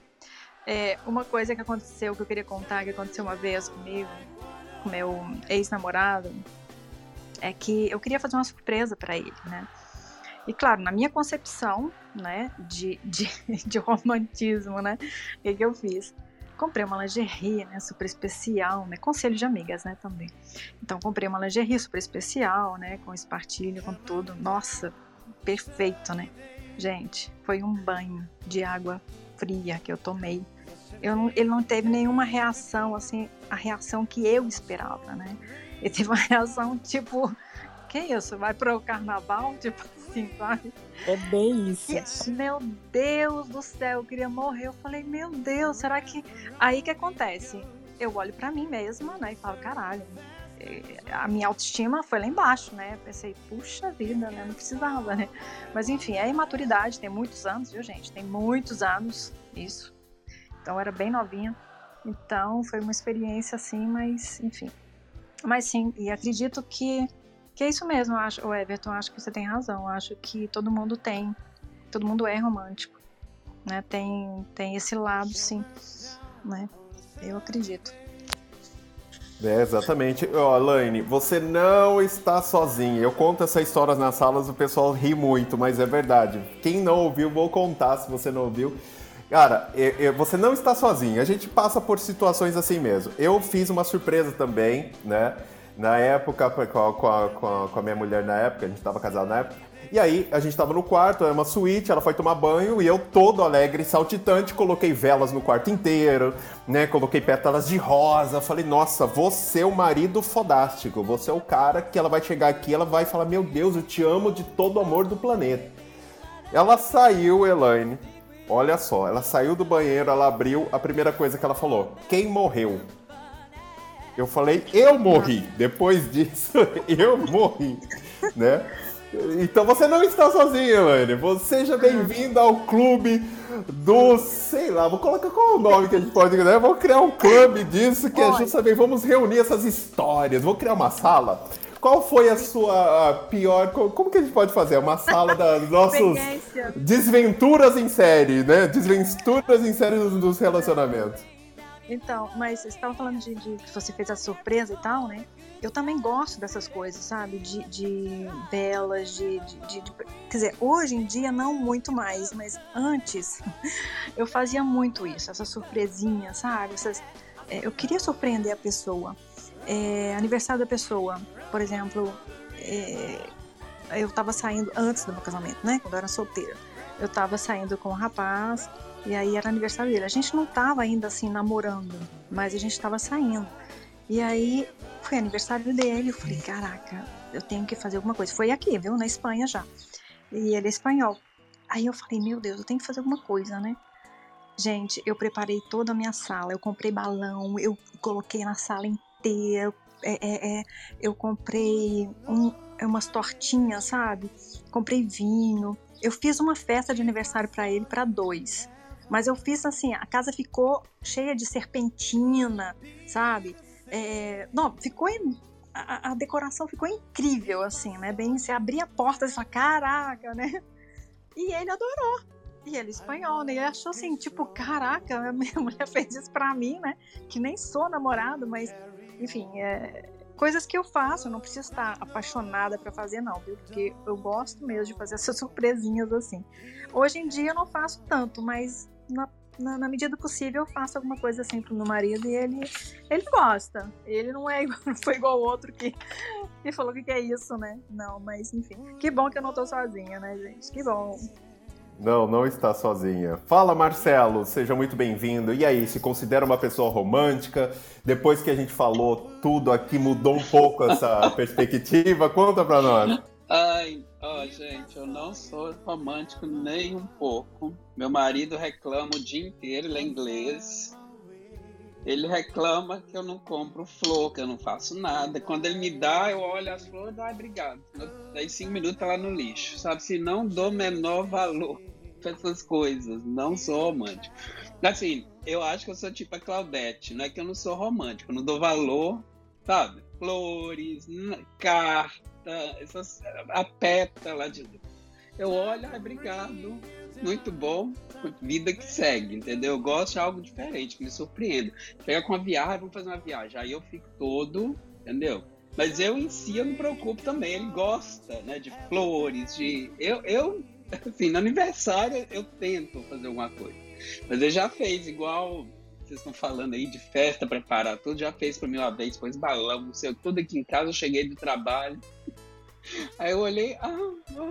É, uma coisa que aconteceu, que eu queria contar, que aconteceu uma vez comigo, com meu ex-namorado, é que eu queria fazer uma surpresa para ele, né? E claro, na minha concepção, né, de, de, <laughs> de romantismo, né, o que, que eu fiz? Comprei uma lingerie, né, super especial, né, conselho de amigas, né, também. Então, comprei uma lingerie super especial, né, com espartilho, com tudo. Nossa, perfeito, né? Gente, foi um banho de água fria que eu tomei eu, ele não teve nenhuma reação, assim, a reação que eu esperava, né? Ele teve uma reação tipo, que isso? Vai para o carnaval? <laughs> Tipo assim, sabe? É bem isso. E, meu Deus do céu, eu queria morrer. Eu falei, meu Deus, será que. Aí que acontece? Eu olho para mim mesma, né, e falo, caralho, eh, a minha autoestima foi lá embaixo, né? Pensei, puxa vida, né? Não precisava, né? Mas enfim, é imaturidade, tem muitos anos, viu, gente? Tem muitos anos isso. Então era bem novinha. Então foi uma experiência assim, mas enfim. Mas sim, e acredito que, que é isso mesmo, acho, o Everton, acho que você tem razão. Acho que todo mundo tem, todo mundo é romântico. Né? Tem, tem esse lado, sim. Né? Eu acredito. É, exatamente. Ó, Laine, você não está sozinha. Eu conto essas histórias nas salas, o pessoal ri muito, mas é verdade. Quem não ouviu, vou contar se você não ouviu. Cara, eu, eu, você não está sozinho. A gente passa por situações assim mesmo. Eu fiz uma surpresa também, né? Na época, com a, com a, com a minha mulher na época, a gente estava casado na época. E aí, a gente estava no quarto, era uma suíte, ela foi tomar banho e eu, todo alegre, saltitante, coloquei velas no quarto inteiro, né? Coloquei pétalas de rosa. Falei, nossa, você é o marido fodástico. Você é o cara que ela vai chegar aqui, ela vai falar, meu Deus, eu te amo de todo o amor do planeta. Ela saiu, Elaine Olha só, ela saiu do banheiro, ela abriu, a primeira coisa que ela falou: Quem morreu? Eu falei, eu morri. Depois disso, <laughs> eu morri, né? Então você não está sozinho, Elaine. Seja bem-vindo ao clube do, sei lá, vou colocar qual é o nome que a gente pode, né? Vou criar um clube disso que é justamente vamos reunir essas histórias. Vou criar uma sala qual foi a sua pior. Como que a gente pode fazer? Uma sala dos <laughs> nossos desventuras em série, né? Desventuras em série dos, relacionamentos. Então, mas você estava falando de, de, que você fez a surpresa e tal, né? Eu também gosto dessas coisas, sabe? De, de velas, de, de, de, Quer dizer, hoje em dia não muito mais, mas antes <laughs> eu fazia muito isso, essas surpresinhas, sabe? Essas, é, eu queria surpreender a pessoa. É, aniversário da pessoa por exemplo, é, eu estava saindo antes do meu casamento, né? Quando eu era solteira. Eu estava saindo com um rapaz e aí era aniversário dele. A gente não estava ainda assim namorando, mas a gente estava saindo. E aí foi aniversário dele. Eu falei, caraca, eu tenho que fazer alguma coisa. Foi aqui, viu? Na Espanha já. E ele é espanhol. Aí eu falei, meu Deus, eu tenho que fazer alguma coisa, né? Gente, eu preparei toda a minha sala. Eu comprei balão, eu coloquei na sala inteira, é, é, é, eu comprei um, é umas tortinhas, sabe? Comprei vinho. Eu fiz uma festa de aniversário para ele, para dois. Mas eu fiz assim, a casa ficou cheia de serpentina, sabe? É, não, ficou. A, a, decoração ficou incrível, assim, né? Bem, você abria a porta e fala, caraca, né? E ele adorou. E ele é espanhol, né? Ele achou assim, tipo, caraca, <laughs> minha mulher fez isso pra mim, né? Que nem sou namorado, mas enfim, é, coisas que eu faço, eu não preciso estar apaixonada para fazer, não, viu? Porque eu gosto mesmo de fazer <laughs> essas surpresinhas assim. Hoje em dia eu não faço tanto, mas na, na, na medida possível eu faço alguma coisa assim pro meu marido e ele, ele gosta. Ele não é <laughs> não foi igual o outro que, que falou que, que é isso, né? Não, mas enfim. Que bom que eu não tô sozinha, né, gente? Que bom. Não, não está sozinha. Fala, Marcelo, seja muito bem-vindo. E aí, se considera uma pessoa romântica? Depois que a gente falou tudo aqui, mudou um pouco essa <laughs> perspectiva? Conta pra nós. Ai, ó, gente, eu não sou romântico nem um pouco. Meu marido reclama o dia inteiro, ele é inglês. Ele reclama que eu não compro flor, que eu não faço nada. Quando ele me dá, eu olho as flores e dou, obrigado. Daí cinco minutos tá lá no lixo, sabe? Se não dou menor valor pra essas coisas, não sou romântico. Assim, eu acho que eu sou tipo a Claudete, não é que eu não sou romântico, eu não dou valor, sabe? Flores, carta, essas, a pétala de... Eu olho, ah, obrigado, muito bom, vida que segue, entendeu? Eu gosto de algo diferente, que me surpreenda. Pega com a viagem, vamos fazer uma viagem. Aí eu fico todo, entendeu? Mas eu em si eu me preocupo também. Ele gosta, né, de flores, de. Eu, eu assim, no aniversário eu tento fazer alguma coisa. Mas ele já fez igual vocês estão falando aí de festa, preparar tudo, já fez para mim uma vez, pôs balão, tudo aqui em casa, eu cheguei do trabalho. <laughs> Aí eu olhei, ah,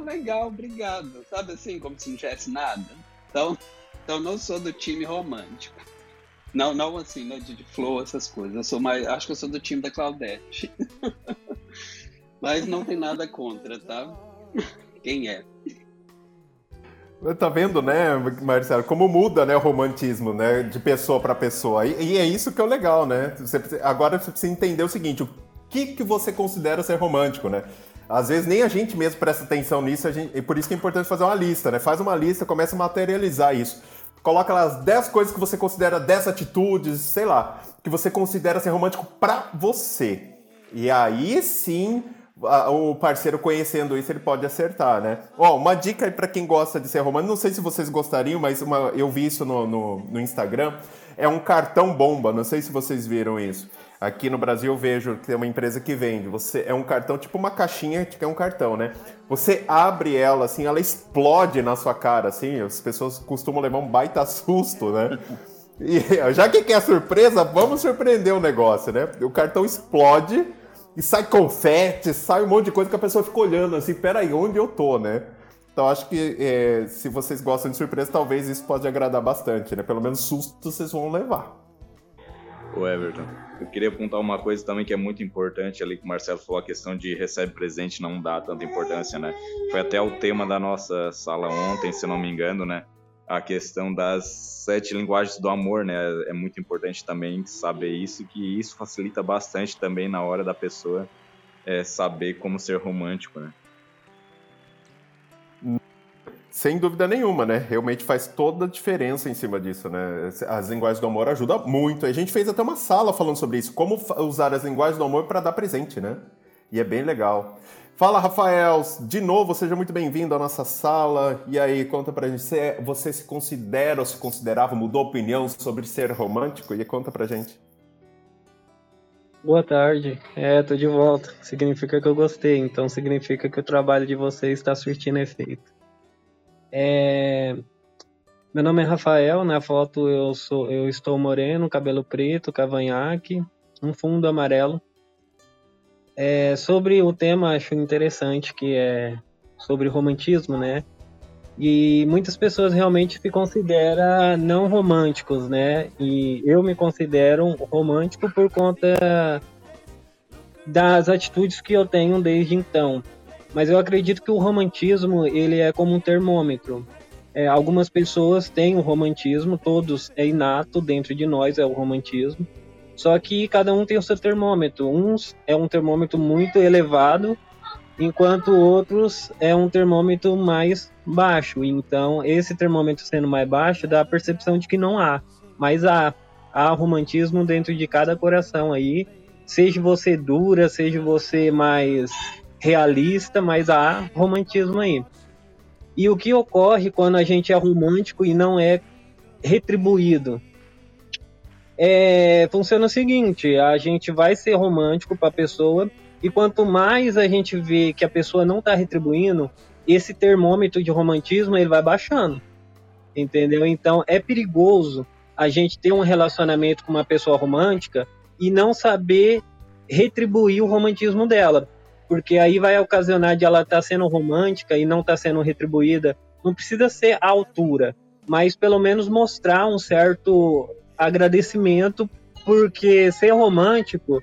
legal, obrigado. Sabe assim, como se não tivesse nada. Então, então não sou do time romântico. Não, não assim, né, de, de essas coisas. Eu sou mais, acho que eu sou do time da Claudete. <laughs> Mas não tem nada contra, tá? Quem é? Tá vendo, né, Marcelo, como muda, né, o romantismo, né, de pessoa para pessoa. E, e, é isso que é o legal, né? Você, agora você precisa entender o seguinte, o que, que você considera ser romântico, né? Às vezes nem a gente mesmo presta atenção nisso, gente, e por isso que é importante fazer uma lista, né? Faz uma lista, começa a materializar isso. Coloca lá as 10 coisas que você considera 10 atitudes, sei lá, que você considera ser romântico pra você. E aí sim, o parceiro conhecendo isso, ele pode acertar, né? Ó, uma dica aí pra quem gosta de ser romântico, não sei se vocês gostariam, mas uma, eu vi isso no, no, no Instagram, é um cartão bomba, não sei se vocês viram isso. Aqui no Brasil eu vejo que tem uma empresa que vende. Você é um cartão, tipo uma caixinha que é um cartão, né? Você abre ela assim, ela explode na sua cara, assim. As pessoas costumam levar um baita <laughs> susto, né? E já que quer surpresa, vamos surpreender o negócio, né? O cartão explode e sai confete, sai um monte de coisa que a pessoa fica olhando assim, peraí, onde eu tô, né? Então acho que é, se vocês gostam de surpresa, talvez isso pode agradar bastante, né? Pelo menos susto vocês vão levar. O Everton, eu queria apontar uma coisa também que é muito importante ali que o Marcelo falou, a questão de recebe presente não dá tanta importância, né? Foi até o tema da nossa sala ontem, se não me engano, né? A questão das sete linguagens do amor, né? É muito importante também saber isso, que isso facilita bastante também na hora da pessoa é, saber como ser romântico, né? Sem dúvida nenhuma, né? Realmente faz toda a diferença em cima disso, né? As linguagens do amor ajudam muito. A gente fez até uma sala falando sobre isso, como usar as linguagens do amor para dar presente, né? E é bem legal. Fala, Rafael! De novo, seja muito bem-vindo à nossa sala. E aí, conta pra gente, você, você se considera ou se considerava, mudou opinião sobre ser romântico? E conta pra gente. Boa tarde. É, tô de volta. Significa que eu gostei, então significa que o trabalho de vocês está surtindo efeito. É... Meu nome é Rafael, na foto eu sou eu estou moreno, cabelo preto, cavanhaque, um fundo amarelo. É, sobre o tema, acho interessante que é sobre romantismo, né? E muitas pessoas realmente se consideram não românticos, né? E eu me considero romântico por conta das atitudes que eu tenho desde então. Mas eu acredito que o romantismo ele é como um termômetro. É, algumas pessoas têm o romantismo, todos é inato dentro de nós é o romantismo. Só que cada um tem o seu termômetro. Uns é um termômetro muito elevado, enquanto outros é um termômetro mais baixo. Então, esse termômetro sendo mais baixo dá a percepção de que não há, mas há, há romantismo dentro de cada coração aí. Seja você dura, seja você mais realista, mas há romantismo aí. E o que ocorre quando a gente é romântico e não é retribuído? É, funciona o seguinte: a gente vai ser romântico para a pessoa, e quanto mais a gente vê que a pessoa não está retribuindo, esse termômetro de romantismo ele vai baixando. Entendeu? Então é perigoso a gente ter um relacionamento com uma pessoa romântica e não saber retribuir o romantismo dela porque aí vai ocasionar de ela estar tá sendo romântica e não estar tá sendo retribuída. Não precisa ser a altura, mas pelo menos mostrar um certo agradecimento, porque ser romântico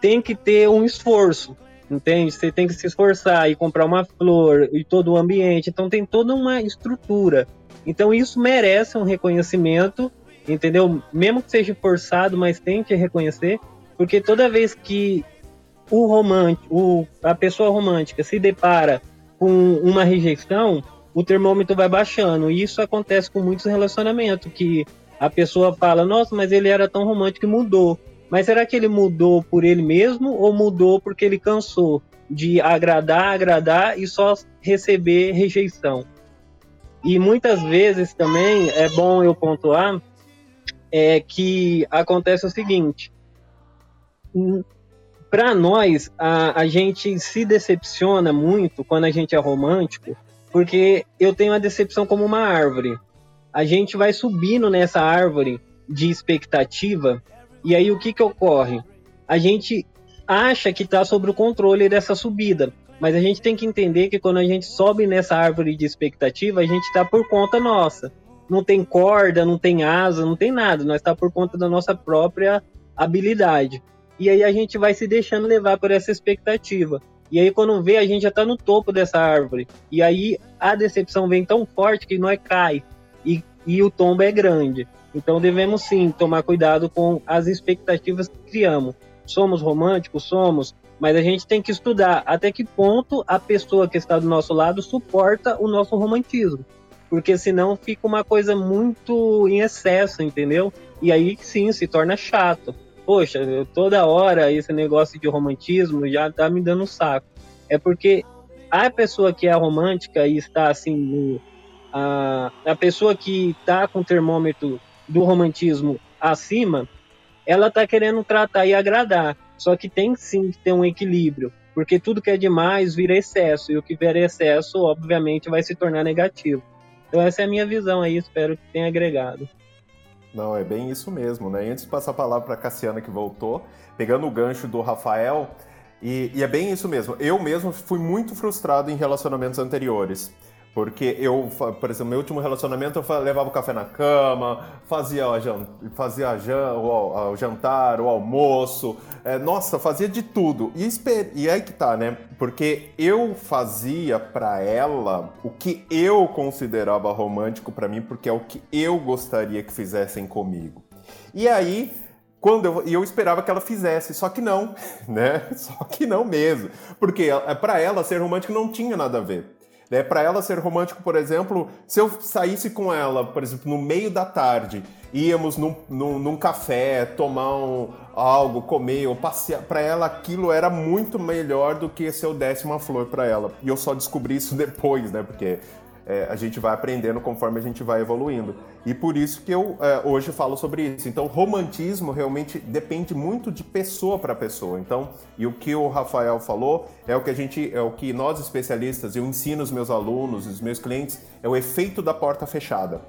tem que ter um esforço, entende? Você tem que se esforçar e comprar uma flor e todo o ambiente, então tem toda uma estrutura. Então isso merece um reconhecimento, entendeu? Mesmo que seja forçado, mas tem que reconhecer, porque toda vez que o romântico, a pessoa romântica se depara com uma rejeição, o termômetro vai baixando. E isso acontece com muitos relacionamentos, que a pessoa fala, nossa, mas ele era tão romântico e mudou. Mas será que ele mudou por ele mesmo ou mudou porque ele cansou de agradar, agradar e só receber rejeição? E muitas vezes também é bom eu pontuar é que acontece o seguinte: para nós, a, a gente se decepciona muito quando a gente é romântico, porque eu tenho a decepção como uma árvore. A gente vai subindo nessa árvore de expectativa, e aí o que, que ocorre? A gente acha que está sob o controle dessa subida, mas a gente tem que entender que quando a gente sobe nessa árvore de expectativa, a gente está por conta nossa. Não tem corda, não tem asa, não tem nada, nós está por conta da nossa própria habilidade. E aí a gente vai se deixando levar por essa expectativa. E aí quando vê, a gente já está no topo dessa árvore. E aí a decepção vem tão forte que nós cai. E, o tombo é grande. Então devemos sim tomar cuidado com as expectativas que criamos. Somos românticos? Somos. Mas a gente tem que estudar até que ponto a pessoa que está do nosso lado suporta o nosso romantismo. Porque senão fica uma coisa muito em excesso, entendeu? E aí sim se torna chato poxa, toda hora esse negócio de romantismo já tá me dando um saco. É porque a pessoa que é romântica e está assim, no, a, a pessoa que tá com o termômetro do romantismo acima, ela tá querendo tratar e agradar. Só que tem sim que ter um equilíbrio, porque tudo que é demais vira excesso, e o que vier excesso, obviamente, vai se tornar negativo. Então essa é a minha visão aí, espero que tenha agregado. Não, é bem isso mesmo, né? E antes de passar a palavra para Cassiana que voltou, pegando o gancho do Rafael, e, e, é bem isso mesmo. Eu mesmo fui muito frustrado em relacionamentos anteriores. Porque eu, por exemplo, meu último relacionamento eu levava o café na cama, fazia, fazia o jantar, o almoço, é, nossa, fazia de tudo. E, e aí que tá, né? Porque eu fazia para ela o que eu considerava romântico para mim, porque é o que eu gostaria que fizessem comigo. E aí quando eu, e eu esperava que ela fizesse, só que não, <laughs> né? Só que não mesmo, porque para ela ser romântico não tinha nada a ver. Né? Para ela ser romântico, por exemplo, se eu saísse com ela, por exemplo, no meio da tarde, íamos num, num, num café, tomar um, algo, comer ou passear, para ela aquilo era muito melhor do que se eu desse uma flor para ela. E eu só descobri isso <laughs> depois, né? Porque é, a gente vai aprendendo conforme a gente vai evoluindo. E por isso que eu é, hoje falo sobre isso. Então, romantismo realmente depende muito de pessoa para pessoa. Então, e o que o Rafael falou é o que a gente, é o que nós especialistas, eu ensino os meus alunos, os meus clientes, é o efeito da porta fechada.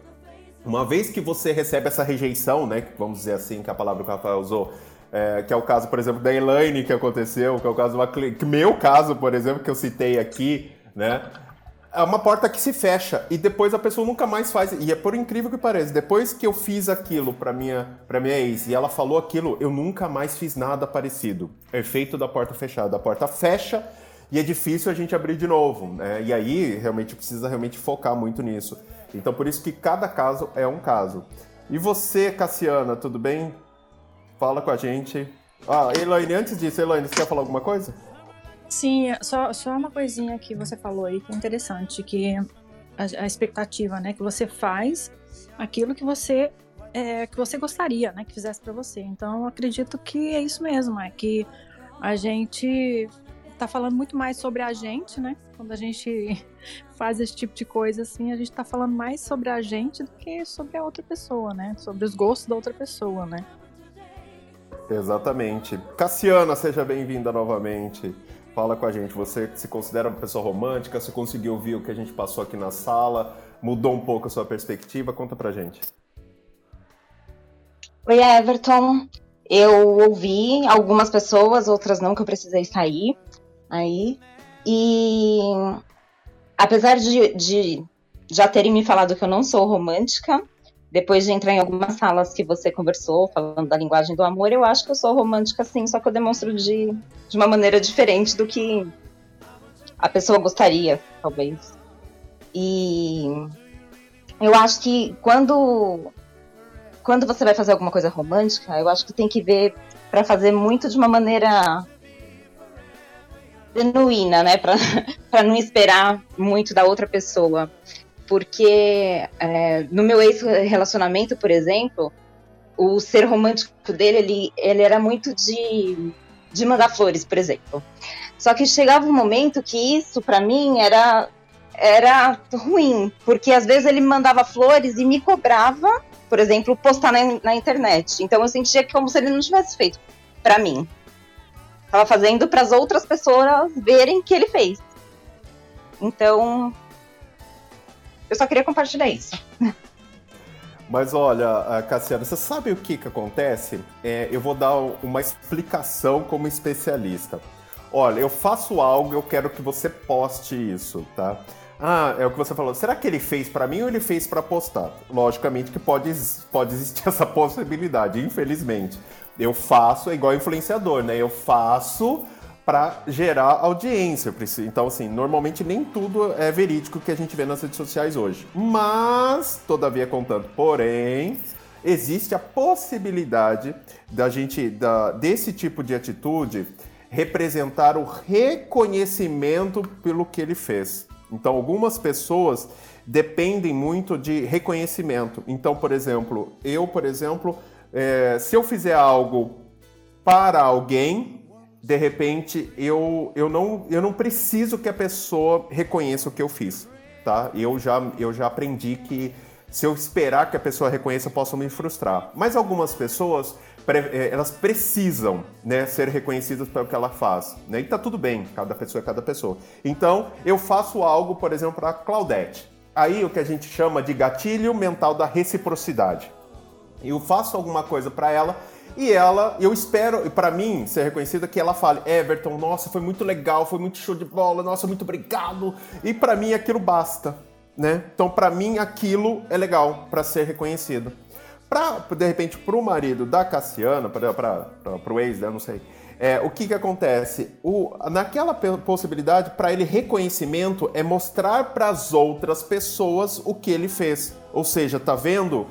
Uma vez que você recebe essa rejeição, né, vamos dizer assim, que a palavra que o Rafael usou, é, que é o caso, por exemplo, da Elaine que aconteceu, que é o caso uma, meu caso, por exemplo, que eu citei aqui, né? É uma porta que se fecha e depois a pessoa nunca mais faz. E é por incrível que pareça, depois que eu fiz aquilo para minha para minha ex e ela falou aquilo, eu nunca mais fiz nada parecido. Efeito da porta fechada, a porta fecha e é difícil a gente abrir de novo, né? E aí realmente precisa realmente focar muito nisso. Então por isso que cada caso é um caso. E você, Cassiana, tudo bem? Fala com a gente. Ah, Elaine, antes disso, Elaine, você quer falar alguma coisa? Sim, só, só uma coisinha que você falou aí que é interessante, que a, a expectativa, né, que você faz aquilo que você é, que você gostaria, né, que fizesse para você. Então, acredito que é isso mesmo, é que a gente tá falando muito mais sobre a gente, né? Quando a gente <laughs> faz esse tipo de coisa assim, a gente tá falando mais sobre a gente do que sobre a outra pessoa, né? Sobre os gostos da outra pessoa, né? Exatamente. Cassiana, seja bem-vinda novamente. Fala com a gente, você se considera uma pessoa romântica? Você conseguiu ouvir o que a gente passou aqui na sala? Mudou um pouco a sua perspectiva? Conta pra gente. Oi, Everton. Eu ouvi algumas pessoas, outras não, que eu precisei sair aí. E apesar de, de já terem me falado que eu não sou romântica, depois de entrar em algumas salas que você conversou, falando da linguagem do amor, eu acho que eu sou romântica sim, só que eu demonstro de, de uma maneira diferente do que a pessoa gostaria, talvez. E eu acho que quando quando você vai fazer alguma coisa romântica, eu acho que tem que ver para fazer muito de uma maneira genuína, né, para <laughs> não esperar muito da outra pessoa porque é, no meu ex-relacionamento, por exemplo, o ser romântico dele, ele, ele era muito de, de mandar flores, por exemplo. Só que chegava um momento que isso, para mim, era, era ruim, porque às vezes ele mandava flores e me cobrava, por exemplo, postar na, na internet. Então eu sentia como se ele não tivesse feito para mim. Tava fazendo para as outras pessoas verem que ele fez. Então, eu só queria compartilhar isso. Mas olha, Cassiano, você sabe o que, que acontece? É, eu vou dar uma explicação como especialista. Olha, eu faço algo, eu quero que você poste isso, tá? Ah, é o que você falou. Será que ele fez para mim ou ele fez para postar? Logicamente que pode, pode existir <laughs> essa possibilidade, infelizmente. Eu faço, é igual influenciador, né? Eu faço para gerar audiência. Então, assim, normalmente nem tudo é verídico que a gente vê nas redes sociais hoje. Mas, todavia, contanto, porém, existe a possibilidade da gente, da, desse tipo de atitude, representar o reconhecimento pelo que ele fez. Então, algumas pessoas dependem muito de reconhecimento. Então, por exemplo, eu, por exemplo, é, se eu fizer algo para alguém, de repente eu, eu, não, eu não preciso que a pessoa reconheça o que eu fiz, tá? Eu já, eu já aprendi que se eu esperar que a pessoa reconheça, eu posso me frustrar. Mas algumas pessoas é, elas precisam né, ser reconhecidas pelo que ela faz. Né? E tá tudo bem, cada pessoa é cada pessoa. Então, eu faço algo, por exemplo, para Claudete. Aí o que a gente chama de gatilho mental da reciprocidade. Eu faço alguma coisa para ela e ela, eu espero, para mim, ser reconhecida que ela fale: Everton, nossa, foi muito legal, foi muito show de bola, nossa, muito obrigado. E para mim aquilo basta, né? Então, para mim aquilo é legal para ser reconhecido. Pra, de repente, para o marido da Cassiana, para o ex, né, não sei, é, o que, que acontece? O, naquela possibilidade, para ele, reconhecimento é mostrar para as outras pessoas o que ele fez. Ou seja, tá vendo?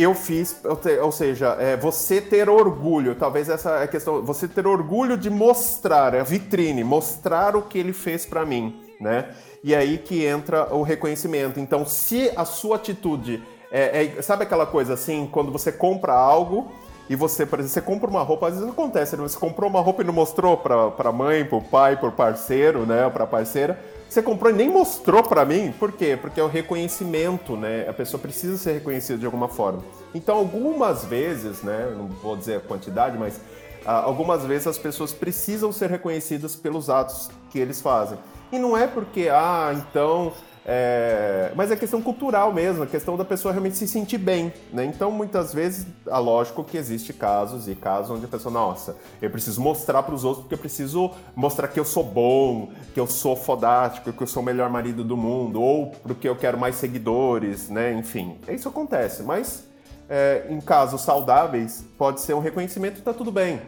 Eu fiz, ou seja, é, você ter orgulho, talvez essa é a questão, você ter orgulho de mostrar, a vitrine, mostrar o que ele fez para mim, né? E aí que entra o reconhecimento. Então, se a sua atitude é, é, sabe aquela coisa assim, quando você compra algo e você, por exemplo, você compra uma roupa, às vezes acontece, né? você comprou uma roupa e não mostrou pra, pra mãe, pro pai, pro parceiro, né, pra parceira. Você comprou e nem mostrou para mim, por quê? Porque é o reconhecimento, né? A pessoa precisa ser reconhecida de alguma forma. Então, algumas vezes, né? Não vou dizer a quantidade, mas ah, algumas vezes as pessoas precisam ser reconhecidas pelos atos que eles fazem. E não é porque, ah, então é, mas é questão cultural mesmo, a questão da pessoa realmente se sentir bem, né? Então, muitas vezes, é lógico que existe casos e casos onde a pessoa, nossa, eu preciso mostrar para os outros porque eu preciso mostrar que eu sou bom, que eu sou fodástico, que eu sou o melhor marido do mundo, ou porque eu quero mais seguidores, né? Enfim, isso acontece, mas é, em casos saudáveis, pode ser um reconhecimento tá tudo bem.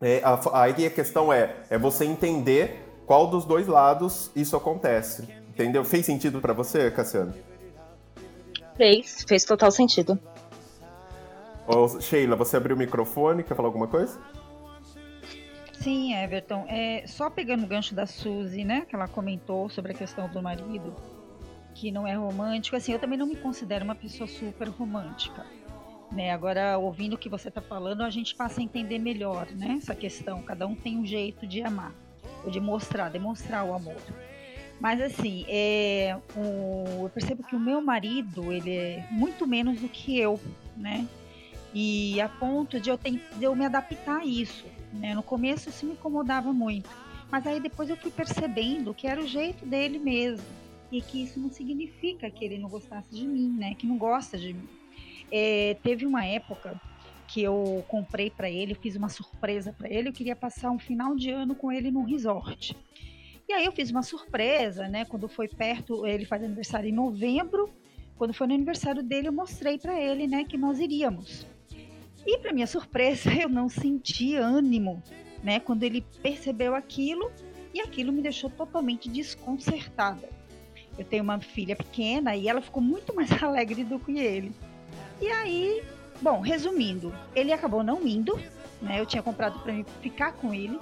É, aí a questão é, é você entender qual dos dois lados isso acontece. Entendeu? Fez sentido para você, Cassiano? Fez, fez total sentido. Ô, Sheila, você abriu o microfone, quer falar alguma coisa? Sim, Everton. É, só pegando o gancho da Suzy, né? Que ela comentou sobre a questão do marido, que não é romântico. Assim, eu também não me considero uma pessoa super romântica. Né? Agora, ouvindo o que você está falando, a gente passa a entender melhor, né? Essa questão. Cada um tem um jeito de amar, ou de mostrar, demonstrar o amor. Mas assim, é, o, eu percebo que o meu marido, ele é muito menos do que eu, né? E a ponto de eu, ter, de eu me adaptar a isso. Né? No começo isso me incomodava muito. Mas aí depois eu fui percebendo que era o jeito dele mesmo. E que isso não significa que ele não gostasse de mim, né? Que não gosta de mim. É, teve uma época que eu comprei para ele, fiz uma surpresa para ele. Eu queria passar um final de ano com ele num resort. E aí eu fiz uma surpresa, né? Quando foi perto, ele faz aniversário em novembro. Quando foi no aniversário dele, eu mostrei para ele, né, que nós iríamos. E para minha surpresa, <laughs> eu não senti ânimo, né, quando ele percebeu aquilo, e aquilo me deixou totalmente desconcertada. Eu tenho uma filha pequena e ela ficou muito mais <laughs> alegre do que ele. E aí, bom, resumindo, ele acabou não indo, né? Eu tinha comprado para ficar com ele.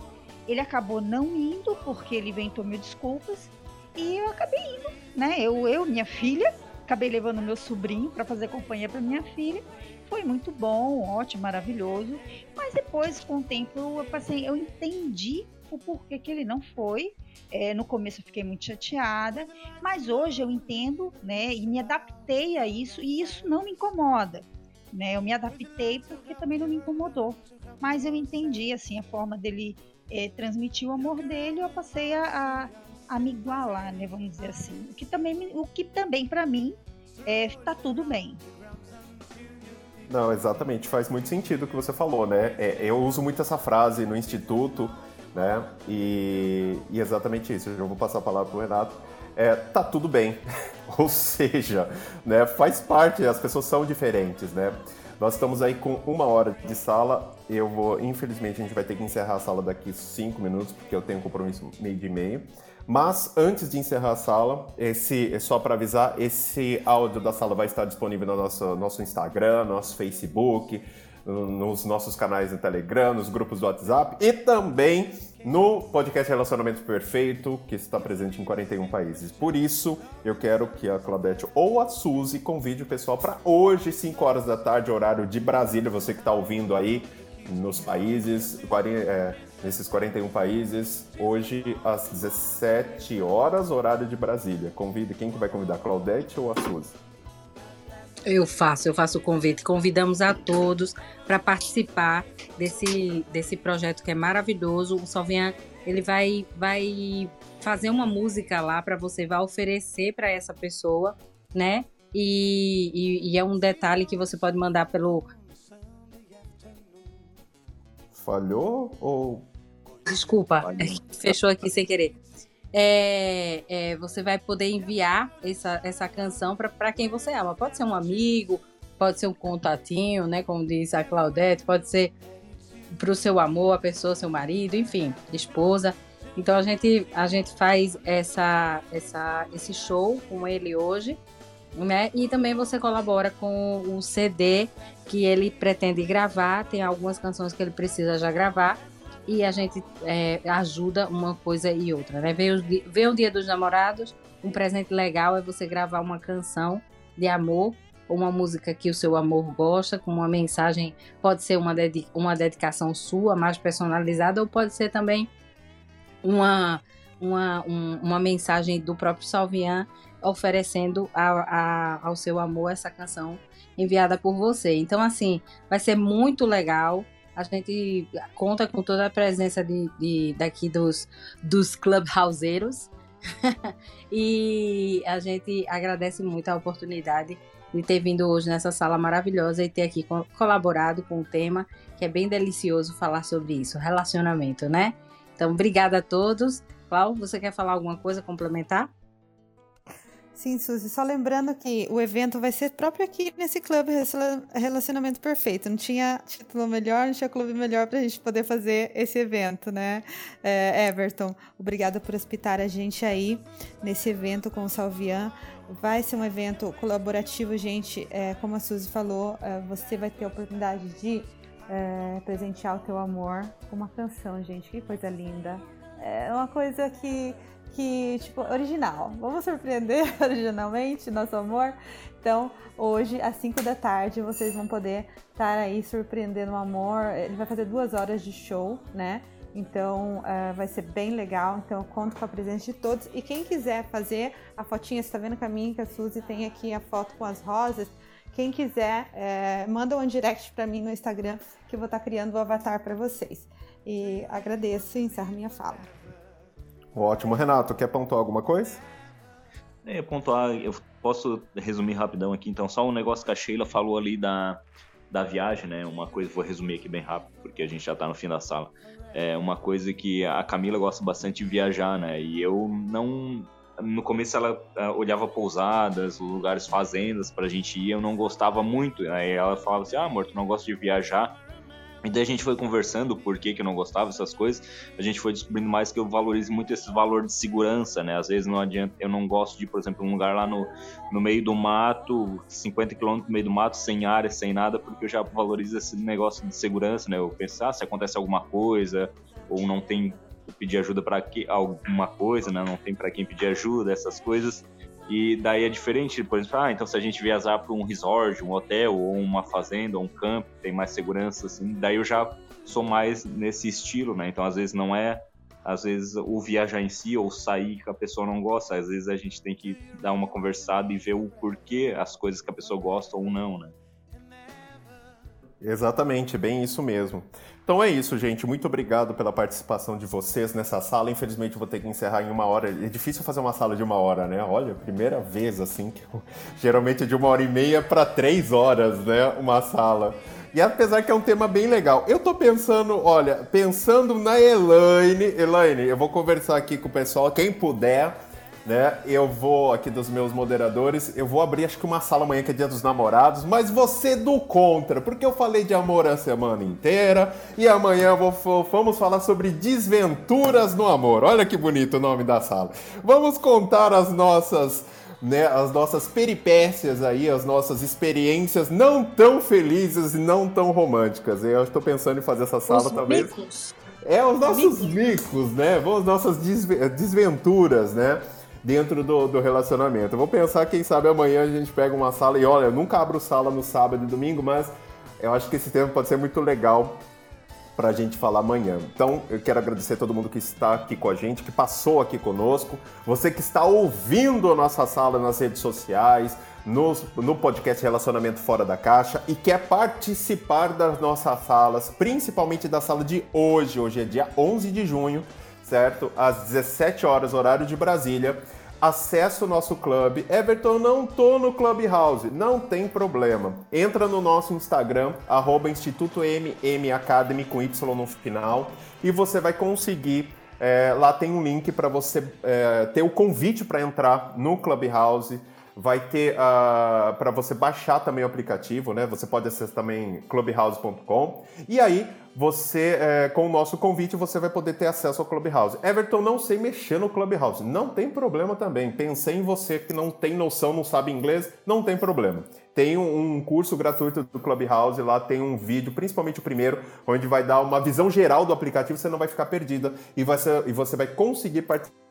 Ele acabou não indo porque ele inventou mil desculpas e eu acabei indo, né? Eu, eu minha filha, acabei levando meu sobrinho para fazer companhia para minha filha. Foi muito bom, ótimo, maravilhoso. Mas depois, com o tempo, eu passei, eu entendi o porquê que ele não foi. É, no começo eu fiquei muito chateada, mas hoje eu entendo, né? E me adaptei a isso e isso não me incomoda. Né, eu me adaptei porque também não me incomodou, mas eu entendi assim a forma dele é, transmitir o amor dele, eu passei a, a, a, me igualar, né? Vamos dizer assim. O que também, o que também para mim é, tá tudo bem. Não, exatamente, faz muito sentido o que você falou, né? É, eu uso muito essa frase no instituto, né? E, e exatamente isso. Eu já vou passar a palavra pro Renato. É, tá tudo bem. <laughs> Ou seja, né, faz parte, as pessoas são diferentes, né? Nós estamos aí com uma hora de sala. Eu vou, infelizmente, a gente vai ter que encerrar a sala daqui cinco minutos, porque eu tenho um compromisso meio de meio. Mas antes de encerrar a sala, esse é só para avisar, esse áudio da sala vai estar disponível no nosso, nosso Instagram, nosso Facebook, nos nossos canais no Telegram, nos grupos do WhatsApp e também no podcast Relacionamento Perfeito, que está presente em 41 países. Por isso, eu quero que a Claudete ou a Suzy convide o pessoal para hoje, 5 horas da tarde, horário de Brasília, você que está ouvindo aí nos países, é, nesses 41 países, hoje às 17 horas, horário de Brasília. Convide quem que vai convidar, Claudete ou a Suzy? Eu faço, eu faço o convite. Convidamos a todos para participar desse, desse projeto que é maravilhoso. O Salvian, ele vai, vai fazer uma música lá para você, vai oferecer para essa pessoa, né? E, e, e, é um detalhe que você pode mandar pelo. Falhou ou. Desculpa, <laughs> fechou aqui sem querer. É, é, você vai poder enviar essa, essa canção para quem você ama. Pode ser um amigo, pode ser um contatinho, né? Como diz a Claudete, pode ser para o seu amor, a pessoa, seu marido, enfim, esposa. Então a gente, a gente faz essa, essa, esse show com ele hoje, né? E também você colabora com o CD que ele pretende gravar. Tem algumas canções que ele precisa já gravar e a gente é, ajuda uma coisa e outra, né? Ver o Dia dos Namorados, um presente legal é você gravar uma canção de amor uma música que o seu amor gosta, com uma mensagem, pode ser uma, uma dedicação sua, mais personalizada, ou pode ser também uma, uma, um, uma mensagem do próprio Salvian oferecendo a, a, ao seu amor essa canção enviada por você. Então, assim, vai ser muito legal a gente conta com toda a presença de, de daqui dos, dos clubhouseiros. <laughs> e a gente agradece muito a oportunidade de ter vindo hoje nessa sala maravilhosa e ter aqui colaborado com o tema, que é bem delicioso falar sobre isso, relacionamento, né? Então, obrigada a todos. Cláudio, você quer falar alguma coisa, complementar? Sim, Suzy, só lembrando que o evento vai ser próprio aqui nesse clube Relacionamento Perfeito. Não tinha título melhor, não tinha clube melhor para a gente poder fazer esse evento, né? É, Everton, obrigada por hospitar a gente aí nesse evento com o Salvian. Vai ser um evento colaborativo, gente. É, como a Suzy falou, é, você vai ter a oportunidade de é, presentear o teu amor com uma canção, gente. Que coisa linda. É uma coisa que que, tipo, original. Vamos surpreender <laughs> originalmente nosso amor? Então, hoje, às 5 da tarde, vocês vão poder estar aí surpreendendo o amor. Ele vai fazer duas horas de show, né? Então, uh, vai ser bem legal. Então, eu conto com a presença de todos. E quem quiser fazer a fotinha, você tá vendo que a minha que a Suzy tem aqui a foto com as rosas. Quem quiser, é, manda um direct para mim no Instagram que eu vou estar tá criando o avatar para vocês. E agradeço e encerro minha fala. Ótimo. Renato, quer pontuar alguma coisa? É, pontuar, eu posso resumir rapidão aqui, então, só um negócio que a Sheila falou ali da, da viagem, né? Uma coisa, vou resumir aqui bem rápido, porque a gente já tá no fim da sala. É uma coisa que a Camila gosta bastante de viajar, né? E eu não. No começo ela uh, olhava pousadas, lugares, fazendas pra gente ir, eu não gostava muito. Aí ela falava assim: ah, amor, tu não gosta de viajar? E daí a gente foi conversando por que, que eu não gostava dessas coisas. A gente foi descobrindo mais que eu valorizo muito esse valor de segurança, né? Às vezes não adianta, eu não gosto de, por exemplo, um lugar lá no, no meio do mato, 50 quilômetros no meio do mato, sem área, sem nada, porque eu já valorizo esse negócio de segurança, né? Eu pensar ah, se acontece alguma coisa, ou não tem pedir ajuda para alguma coisa, né? Não tem para quem pedir ajuda, essas coisas. E daí é diferente, por exemplo, ah, então se a gente viajar para um resort, um hotel, ou uma fazenda, ou um campo, tem mais segurança, assim, daí eu já sou mais nesse estilo, né? Então às vezes não é, às vezes o viajar em si ou sair que a pessoa não gosta, às vezes a gente tem que dar uma conversada e ver o porquê as coisas que a pessoa gosta ou não, né? Exatamente, bem isso mesmo. Então é isso, gente. Muito obrigado pela participação de vocês nessa sala. Infelizmente vou ter que encerrar em uma hora. É difícil fazer uma sala de uma hora, né? Olha, primeira vez assim que eu... <laughs> geralmente é de uma hora e meia para três horas, né? Uma sala. E apesar que é um tema bem legal. Eu tô pensando, olha, pensando na Elaine. Elaine, eu vou conversar aqui com o pessoal, quem puder né? Eu vou aqui dos meus moderadores, eu vou abrir acho que uma sala amanhã que é Dia dos Namorados, mas você do contra, porque eu falei de amor a semana inteira e amanhã vou, vamos falar sobre desventuras no amor. Olha que bonito o nome da sala. Vamos contar as nossas né, as nossas peripécias aí, as nossas experiências não tão felizes e não tão românticas. Eu estou pensando em fazer essa sala os. Micos. É, os nossos micos, micos né? As nossas desventuras, né? Dentro do, do relacionamento. Eu vou pensar, quem sabe amanhã a gente pega uma sala e olha, eu nunca abro sala no sábado e domingo, mas eu acho que esse tema pode ser muito legal para a gente falar amanhã. Então, eu quero agradecer a todo mundo que está aqui com a gente, que passou aqui conosco, você que está ouvindo a nossa sala nas redes sociais, no, no podcast Relacionamento Fora da Caixa e quer participar das nossas salas, principalmente da sala de hoje. Hoje é dia 11 de junho, certo? Às 17 horas, horário de Brasília. Acesse o nosso clube. Everton, não tô no Clubhouse. Não tem problema. Entra no nosso Instagram, arroba Instituto MM Academy com Y no final, e você vai conseguir. É, lá tem um link para você é, ter o convite para entrar no Clubhouse vai ter uh, ah, para você baixar também o aplicativo, né? Você pode acessar também clubhouse.com. E aí, você, é, com o nosso convite, você vai poder ter acesso ao Clubhouse. Everton, não sei mexer no Clubhouse. Não tem problema também. Pensei em você que não tem noção, não sabe inglês, não tem problema. Tem um curso gratuito do Clubhouse, lá tem um vídeo, principalmente o primeiro, onde vai dar uma visão geral do aplicativo, você não vai ficar perdida e, vai ser, e você vai conseguir participar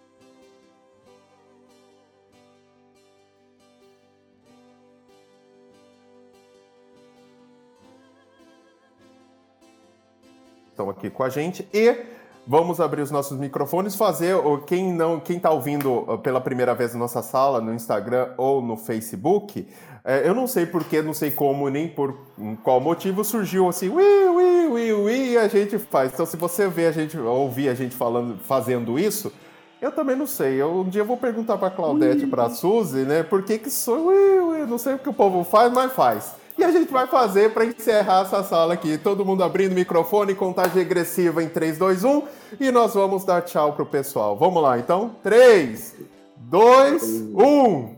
estão aqui com a gente e vamos abrir os nossos microfones, fazer quem não, quem está ouvindo pela primeira vez na nossa sala no Instagram ou no Facebook, é, eu não sei porquê, não sei como nem por qual motivo surgiu assim, ui, ui, ui, ui, e a gente faz. Então, se você vê a gente ouvir a gente falando, fazendo isso, eu também não sei. Eu, um dia eu vou perguntar para Claudete, para Suzy, né? Por que que sou, ui, ui, não sei o que o povo faz, mas faz. E a gente vai fazer para encerrar essa sala aqui. Todo mundo abrindo o microfone, contagem regressiva em 3, 2, 1. E nós vamos dar tchau pro pessoal. Vamos lá, então? 3, 2, 1.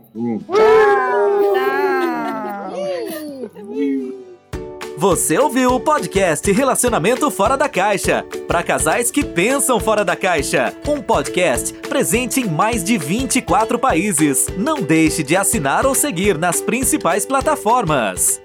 Você ouviu o podcast Relacionamento Fora da Caixa para casais que pensam fora da caixa. Um podcast presente em mais de 24 países. Não deixe de assinar ou seguir nas principais plataformas.